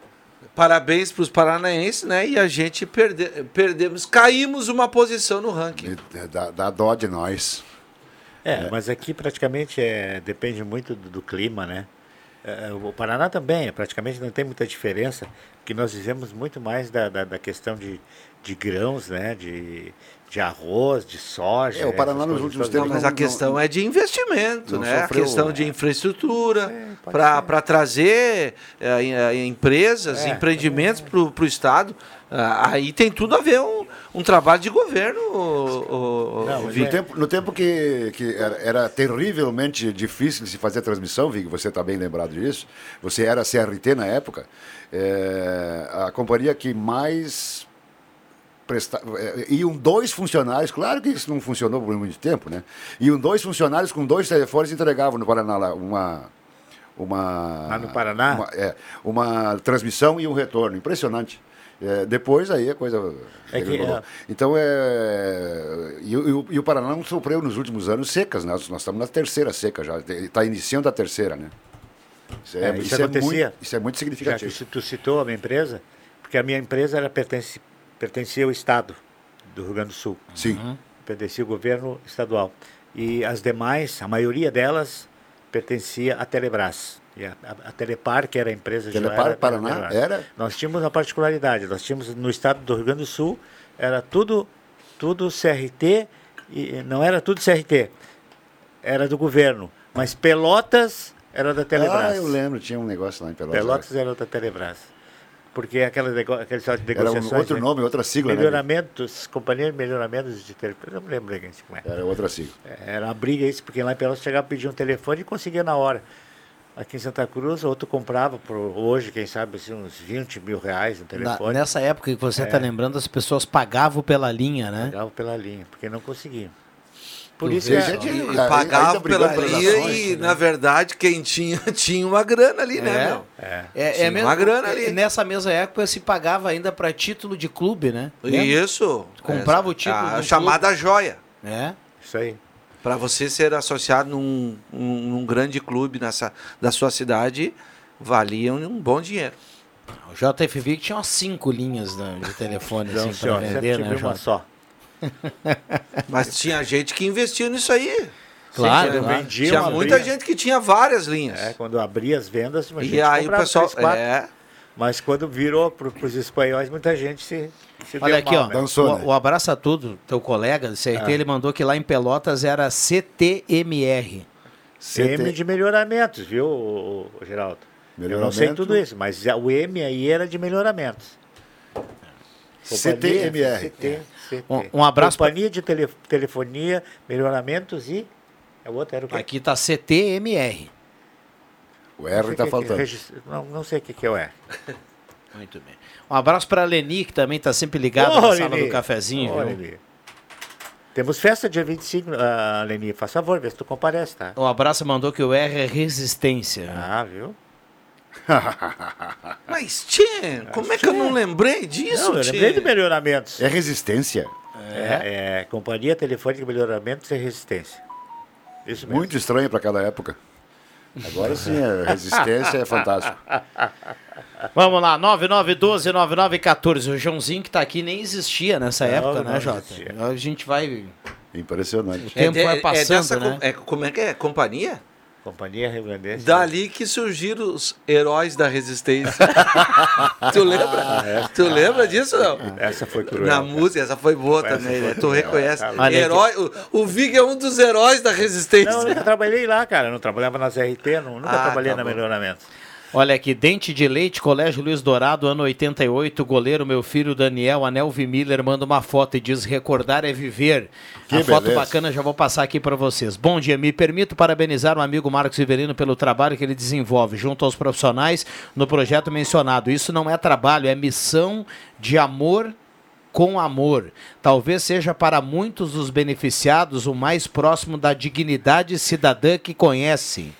Parabéns para os paranaenses, né? E a gente perde, perdemos, caímos uma posição no ranking. Dá, dá dó de nós. É, mas aqui praticamente é, depende muito do, do clima, né? É, o Paraná também, praticamente não tem muita diferença, porque nós vivemos muito mais da, da, da questão de, de grãos, né? De, de arroz, de soja. É, o Paraná nos últimos tempos Mas a questão é de investimento, não né? A sofreu- questão de infraestrutura, para trazer eh, eh, empresas, É. empreendimentos para o Estado. Ah, aí tem tudo a ver um, um trabalho de governo, o, Não, mas no tempo, no tempo que, que era, era terrivelmente difícil de se fazer transmissão, Vig, você está bem lembrado disso, você era CRT na época, é, a companhia que mais presta, é, iam dois funcionários, claro que isso não funcionou por muito tempo, né? Iam dois funcionários com dois telefones e entregavam no Paraná lá uma... Uma, Lá no Paraná? Uma, é, uma transmissão e um retorno. Impressionante. É, depois aí a coisa É que, é. Então é. E, o- e e o Paraná não sofreu nos últimos anos secas, né? nós, estamos na terceira seca já. Está iniciando a terceira, né? Isso é, É, isso isso é muito, isso é muito Já significativo. que tu citou a minha empresa, porque a minha empresa era pertence, pertencia ao Estado do Rio Grande do Sul. Sim. Pertencia ao governo estadual. E as demais, a maioria delas, pertencia à Telebrás. E a, a, a Telepar, que era a empresa Telepar, era Paraná, Telebrás. era? Nós tínhamos uma particularidade, nós tínhamos no estado do Rio Grande do Sul, era tudo, tudo CRT, e não era tudo CRT, era do governo. Mas Pelotas era da Telebrás. Ah, eu lembro, tinha um negócio lá em Pelotas. Pelotas era da Telebrás. Porque aquela nego... aquele só de Era um outro né? nome, outra sigla, né? Melhoramentos, Companhia de Melhoramentos de Telefone. Eu não lembro bem como é. Era outra sigla. Era uma briga isso, porque lá em Pelotas chegava a pedir um telefone e conseguia na hora. Aqui em Santa Cruz, outro comprava por hoje, quem sabe, assim, uns 20 mil reais um Na- telefone. nessa época que você está É. lembrando, as pessoas pagavam pela linha, né? Pagavam pela linha, porque não conseguiam. Por isso gente, a- E, e pagava pela linha e, né? na verdade, quem tinha, [laughs] tinha uma grana ali, né, É. meu? É. É, Tinha é mesmo, uma grana ali. é, Nessa mesma época se pagava ainda para título de clube, né? Lembra? Isso. Comprava Essa- o título A chamada joia. É. Isso aí. Para você ser associado num, num, num grande clube nessa, da sua cidade, valia um bom dinheiro. O JFV tinha umas cinco linhas né, de telefone Não, assim, senhor, para vender, né, uma só. [laughs] Mas tinha gente que investia nisso aí. Claro, tinha, claro. vendia tinha muita gente que tinha várias linhas. É, quando abria as vendas, a E gente aí o pessoal- é. Mas quando virou para os espanhóis, muita gente se, se Olha deu aqui, mal, ó. né? o, o abraço a tudo, teu colega do CRT, Ah. ele mandou que lá em Pelotas era CTMR. M de melhoramentos, viu, o, o Geraldo? Eu não sei tudo isso, mas o M aí era de melhoramentos. CTMR. CT, CT. Um- um abraço Companhia de tele- telefonia, melhoramentos e... A outra era o quê? Aqui tá CTMR. O R está o é faltando. Não, não sei o que, que é o R. [laughs] Muito bem. Um abraço para a Leni, que também está sempre ligada Ô, na sala Leni. do cafezinho. Viu? Leni. Temos festa dia 25, ah, Leni. Faz favor, vê se tu comparece, tá? Um abraço mandou que o R é resistência. Ah, viu? [laughs] Mas, Tchê, como é que eu não lembrei disso, Não, eu Tchê? lembrei de melhoramentos. É resistência. É, é, Companhia Telefônica de Melhoramentos e Resistência. Isso mesmo. Muito estranho para aquela época. Agora sim, a [laughs] resistência é fantástico. Vamos lá, 9912-9914. O Joãozinho que tá aqui nem existia nessa Não, época, não né, Jota? existia. A gente vai. Impressionante. O tempo de- vai passando, dessa né? com- é, como é que é? Companhia? Companhia Rio Grandense. Dali que surgiram os heróis da resistência. [laughs] tu lembra? Tu lembra disso, não? Essa foi cruel. Na música, essa foi boa Essa também, foi né? Tu reconhece. tá Herói, o, o Vig é um dos heróis da resistência. Não, eu nunca trabalhei lá, cara. Eu não trabalhava nas RT, não, nunca Ah, trabalhei tá na bom. Melhoramentos. Olha aqui, Dente de Leite, Colégio Luiz Dourado, ano 88, goleiro, meu filho Daniel, Anel Miller, manda uma foto e diz, recordar é viver. Que a foto beleza. bacana já vou passar aqui para vocês. Bom dia, me permito parabenizar o amigo Marcos Riverino pelo trabalho que ele desenvolve junto aos profissionais no projeto mencionado. Isso não é trabalho, é missão de amor com amor. Talvez seja para muitos dos beneficiados o mais próximo da dignidade cidadã que conhece.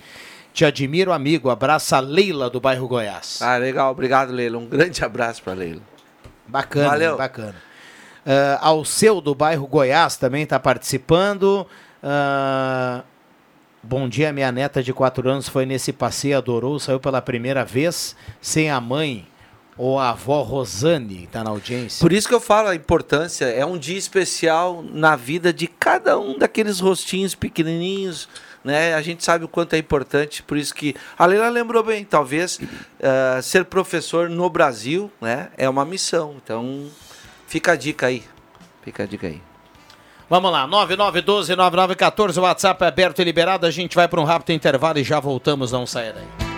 Te admiro, amigo. Abraça a Leila do bairro Goiás. Ah, legal. Obrigado, Leila. Um grande abraço pra Leila. Bacana, Valeu. bacana. Ah, Alceu do bairro Goiás também está participando. Ah, bom dia, minha neta de 4 anos foi nesse passeio, adorou, saiu pela primeira vez sem a mãe ou a avó Rosane, está na audiência. Por isso que eu falo a importância, é um dia especial na vida de cada um daqueles rostinhos pequenininhos né? A gente sabe o quanto é importante, por isso que a Leila lembrou bem, talvez uh, ser professor no Brasil, né, é uma missão. Então, fica a dica aí. Fica a dica aí. Vamos lá, 9912-9914, o WhatsApp é aberto e liberado. A gente vai para um rápido intervalo e já voltamos, não saia daí.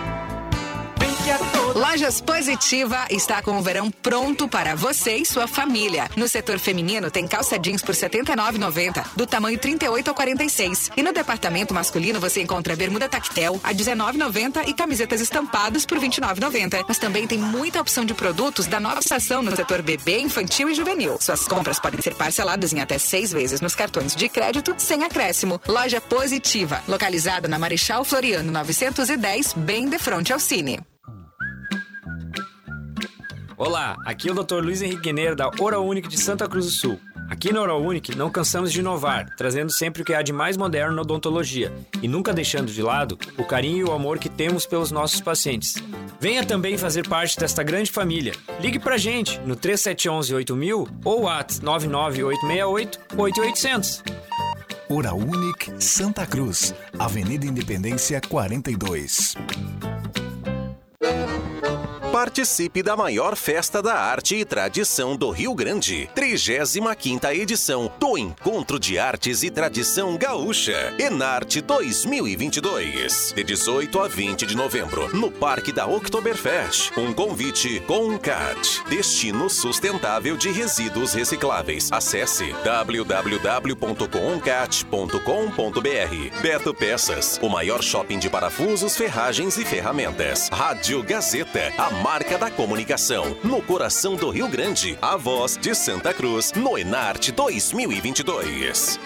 Lojas Positiva está com o verão pronto para você e sua família. No setor feminino tem calça jeans por R$ 79,90, do tamanho 38 ao 46. E no departamento masculino você encontra bermuda tactel a R$ 19,90 e camisetas estampadas por R$ 29,90. Mas também tem muita opção de produtos da nova estação no setor bebê, infantil e juvenil. Suas compras podem ser parceladas em até seis vezes nos cartões de crédito sem acréscimo. Loja Positiva, localizada na Marechal Floriano 910, bem de frente ao Cine. Olá, aqui é o Dr. Luiz Henrique Guineiro da Oral de Santa Cruz do Sul. Aqui na Oral não cansamos de inovar, trazendo sempre o que há de mais moderno na odontologia e nunca deixando de lado o carinho e o amor que temos pelos nossos pacientes. Venha também fazer parte desta grande família. Ligue pra gente no 3711 8000 ou at 99868 8800. Oral Santa Cruz, Avenida Independência 42. Participe da maior festa da arte e tradição do Rio Grande, 35ª edição do Encontro de Artes e Tradição Gaúcha, Enarte 2022, de 18 a 20 de novembro, no Parque da Oktoberfest. Um convite com CAT, Destino Sustentável de Resíduos Recicláveis. Acesse www.concat.com.br. Beto Peças, o maior shopping de parafusos, ferragens e ferramentas. Rádio Gazeta, a marca da comunicação. No coração do Rio Grande, a voz de Santa Cruz, no Enarte 2022.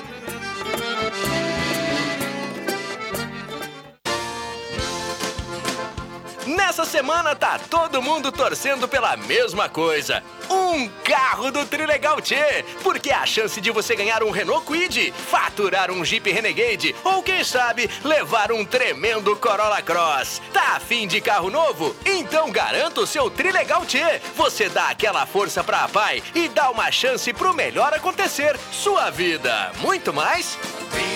Nessa semana tá todo mundo torcendo pela mesma coisa. Um carro do Trilegal T, porque a chance de você ganhar um Renault Kwid, faturar um Jeep Renegade ou quem sabe levar um tremendo Corolla Cross. Tá afim de carro novo? Então garanta o seu Trilegal T. Você dá aquela força pra pai e dá uma chance pro melhor acontecer. Sua vida. Muito mais? Trilegal.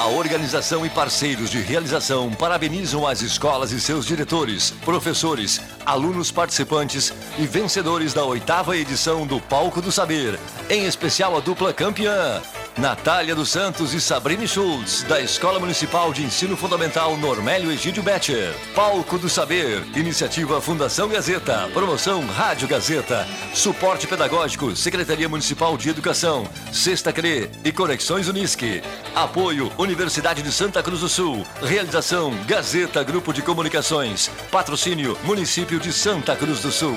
A organização e parceiros de realização parabenizam as escolas e seus diretores, professores, alunos participantes e vencedores da oitava edição do Palco do Saber, em especial a dupla campeã. Natália dos Santos e Sabrine Schultz, da Escola Municipal de Ensino Fundamental Normélio Egídio Betcher. Palco do Saber, iniciativa Fundação Gazeta, promoção Rádio Gazeta, suporte pedagógico, Secretaria Municipal de Educação, Sexta CRE e Conexões Unisque. Apoio Universidade de Santa Cruz do Sul. Realização Gazeta Grupo de Comunicações. Patrocínio Município de Santa Cruz do Sul.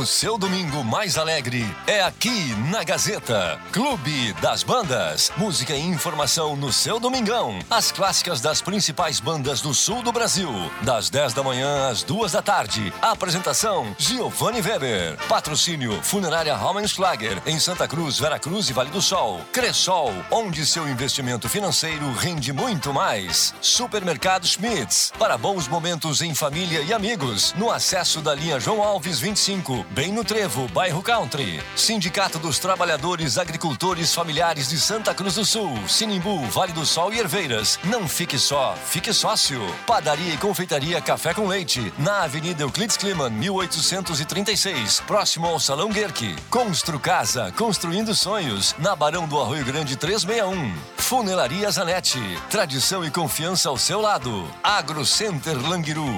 O seu domingo mais alegre é aqui na Gazeta. Clube das Bandas. Música e informação no seu domingão. As clássicas das principais bandas do sul do Brasil. Das 10 da manhã às 2 da tarde. Apresentação: Giovanni Weber. Patrocínio: Funerária Raumenschlager. Em Santa Cruz, Veracruz e Vale do Sol. Cressol, onde seu investimento financeiro rende muito mais. Supermercado Schmitz. Para bons momentos em família e amigos. No acesso da linha João Alves 25 bem no Trevo, bairro Country. Sindicato dos Trabalhadores Agricultores Familiares de Santa Cruz do Sul, Sinimbu, Vale do Sol e Herveiras. Não fique só, fique sócio. Padaria e confeitaria Café com Leite, na Avenida Euclides Kliman, 1836, próximo ao Salão Guerque. Constru Casa, construindo sonhos, na Barão do Arroio Grande 361. Funelaria Zanetti, tradição e confiança ao seu lado. Agro Center Languiru.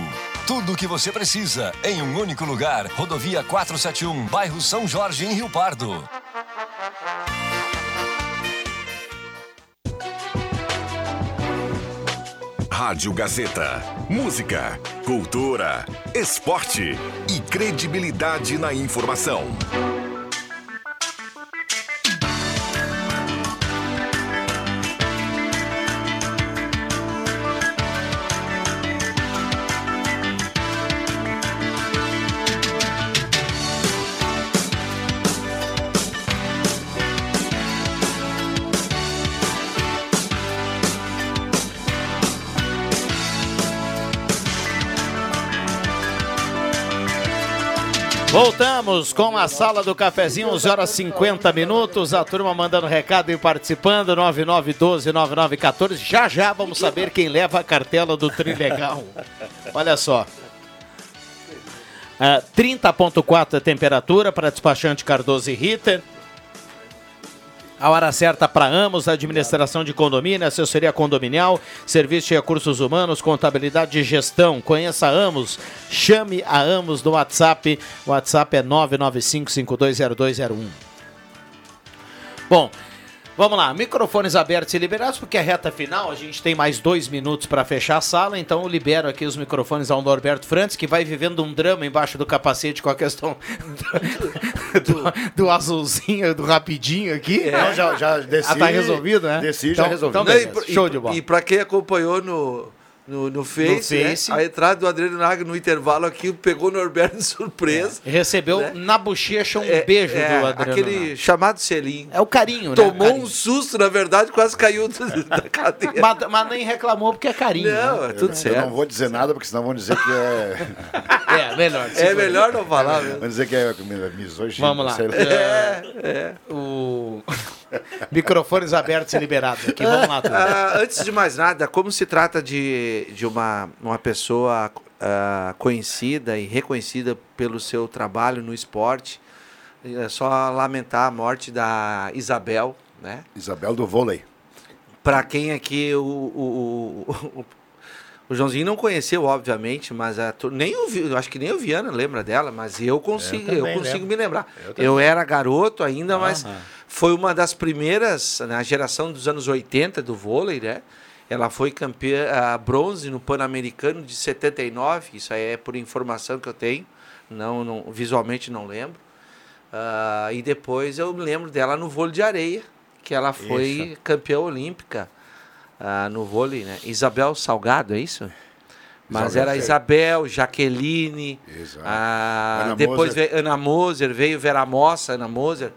Tudo o que você precisa em um único lugar. Rodovia 471, bairro São Jorge, em Rio Pardo. Rádio Gazeta. Música, cultura, esporte e credibilidade na informação. Voltamos com a sala do cafezinho, 11 horas 50 minutos. A turma mandando recado e participando, 9912-9914. Já já vamos saber quem leva a cartela do Trilegal. Olha só. Uh, 30,4 a temperatura para despachante Cardoso e Ritter. A hora certa para Amos, administração de condomínio, assessoria condominial, serviço de recursos humanos, contabilidade e gestão. Conheça a Amos, chame a Amos no WhatsApp. O WhatsApp é 995520201. Bom, Vamos lá, microfones abertos e liberados, porque é reta final, a gente tem mais dois minutos para fechar a sala, então eu libero aqui os microfones ao Norberto Frantes, que vai vivendo um drama embaixo do capacete com a questão do, [laughs] do, do azulzinho, do rapidinho aqui. É. Não, já, já desci. Ah, tá resolvido, né? Desci, então, já resolvi. Então, Não, e, e- show de bola. E pra quem acompanhou no, no, no Face, né, Face. a entrada do Adriano Naga no intervalo aqui pegou o Norberto de surpresa. Recebeu né? na bochecha um É, beijo é, do Adriano. Aquele chamado selinho. É o carinho, né? Tomou Carinho. um susto, na verdade, quase caiu do- [laughs] da cadeira. Mas, mas nem reclamou porque é carinho. Não, né? é tudo Eu certo. não vou dizer nada, porque senão vão dizer que é. [laughs] É, melhor. É melhor não falar mesmo. Vão dizer que é misoginia. Vamos lá. sei É, é. O... [laughs] [laughs] Microfones abertos e liberados aqui. Vamos lá. Ah, antes de mais nada, como se trata de, de uma, uma pessoa ah, conhecida e reconhecida pelo seu trabalho no esporte, é só lamentar a morte da Isabel, né? Isabel do vôlei. Para quem aqui o, o, o, o- o Joãozinho não conheceu, obviamente, mas a, nem o, eu acho que nem o Viana lembra dela, mas eu consigo, eu, também consigo lembro. me lembrar. Eu Eu, era garoto ainda, mas. Foi uma das primeiras na geração dos anos 80 do vôlei, né? Ela foi campeã ah, bronze no Pan-Americano de 79, isso aí é por informação que eu tenho, não, não visualmente não lembro. Ah, e depois eu me lembro dela no vôlei de areia, que ela foi Isso. campeã olímpica ah, no vôlei, né? Isabel Salgado, é isso? Mas Isabel, era. Isabel, Jaqueline, Exato. ah, Ana depois Moser. veio Ana Moser, veio Vera Mossa, Ana Moser,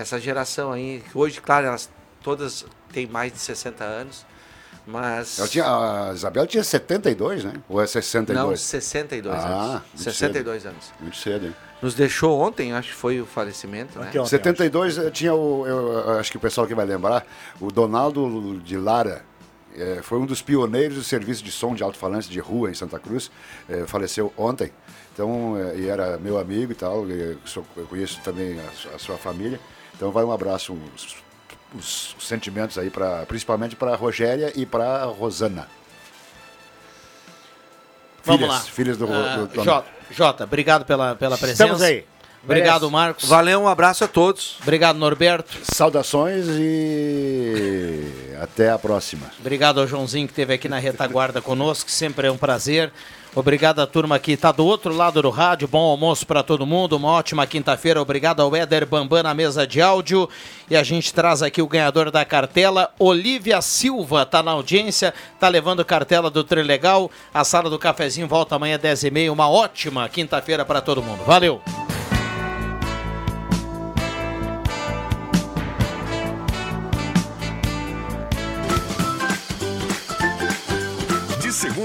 essa geração aí, que hoje, claro, elas todas têm mais de 60 anos, mas... Ela tinha, a Isabel tinha 72, né? Ou é 62? Não, 62 Ah, anos. muito 62 cedo. anos. Muito cedo, hein? Nos deixou ontem, acho que foi o falecimento, né? Ontem, 72 eh, tinha o. Eu, acho que o pessoal aqui vai lembrar, o Donaldo de Lara. eh, foi um dos pioneiros do serviço de som de alto-falantes de rua em Santa Cruz. eh, faleceu ontem. Então, eh, e era meu amigo e tal. e sou- eu conheço também a, a sua família. Então, vai um abraço, uns- os, os sentimentos aí, pra, principalmente para a Rogéria e para a Rosana. Vamos filhas, lá. Filhas do, Ah, do, do Jota, Jota, obrigado pela, pela presença. Estamos aí. Obrigado, Merece. Marcos. Valeu, um abraço a todos. Obrigado, Norberto. Saudações e até a próxima. Obrigado ao Joãozinho que esteve aqui na retaguarda conosco, sempre é um prazer. Obrigado à turma que está do outro lado do rádio. Bom almoço para todo mundo. Uma ótima quinta-feira. Obrigado ao Éder Bambam na mesa de áudio. E a gente traz aqui o ganhador da cartela, Olivia Silva, está na audiência, está levando cartela do Trilegal. A sala do cafezinho volta amanhã às 10h30. Uma ótima quinta-feira para todo mundo. Valeu!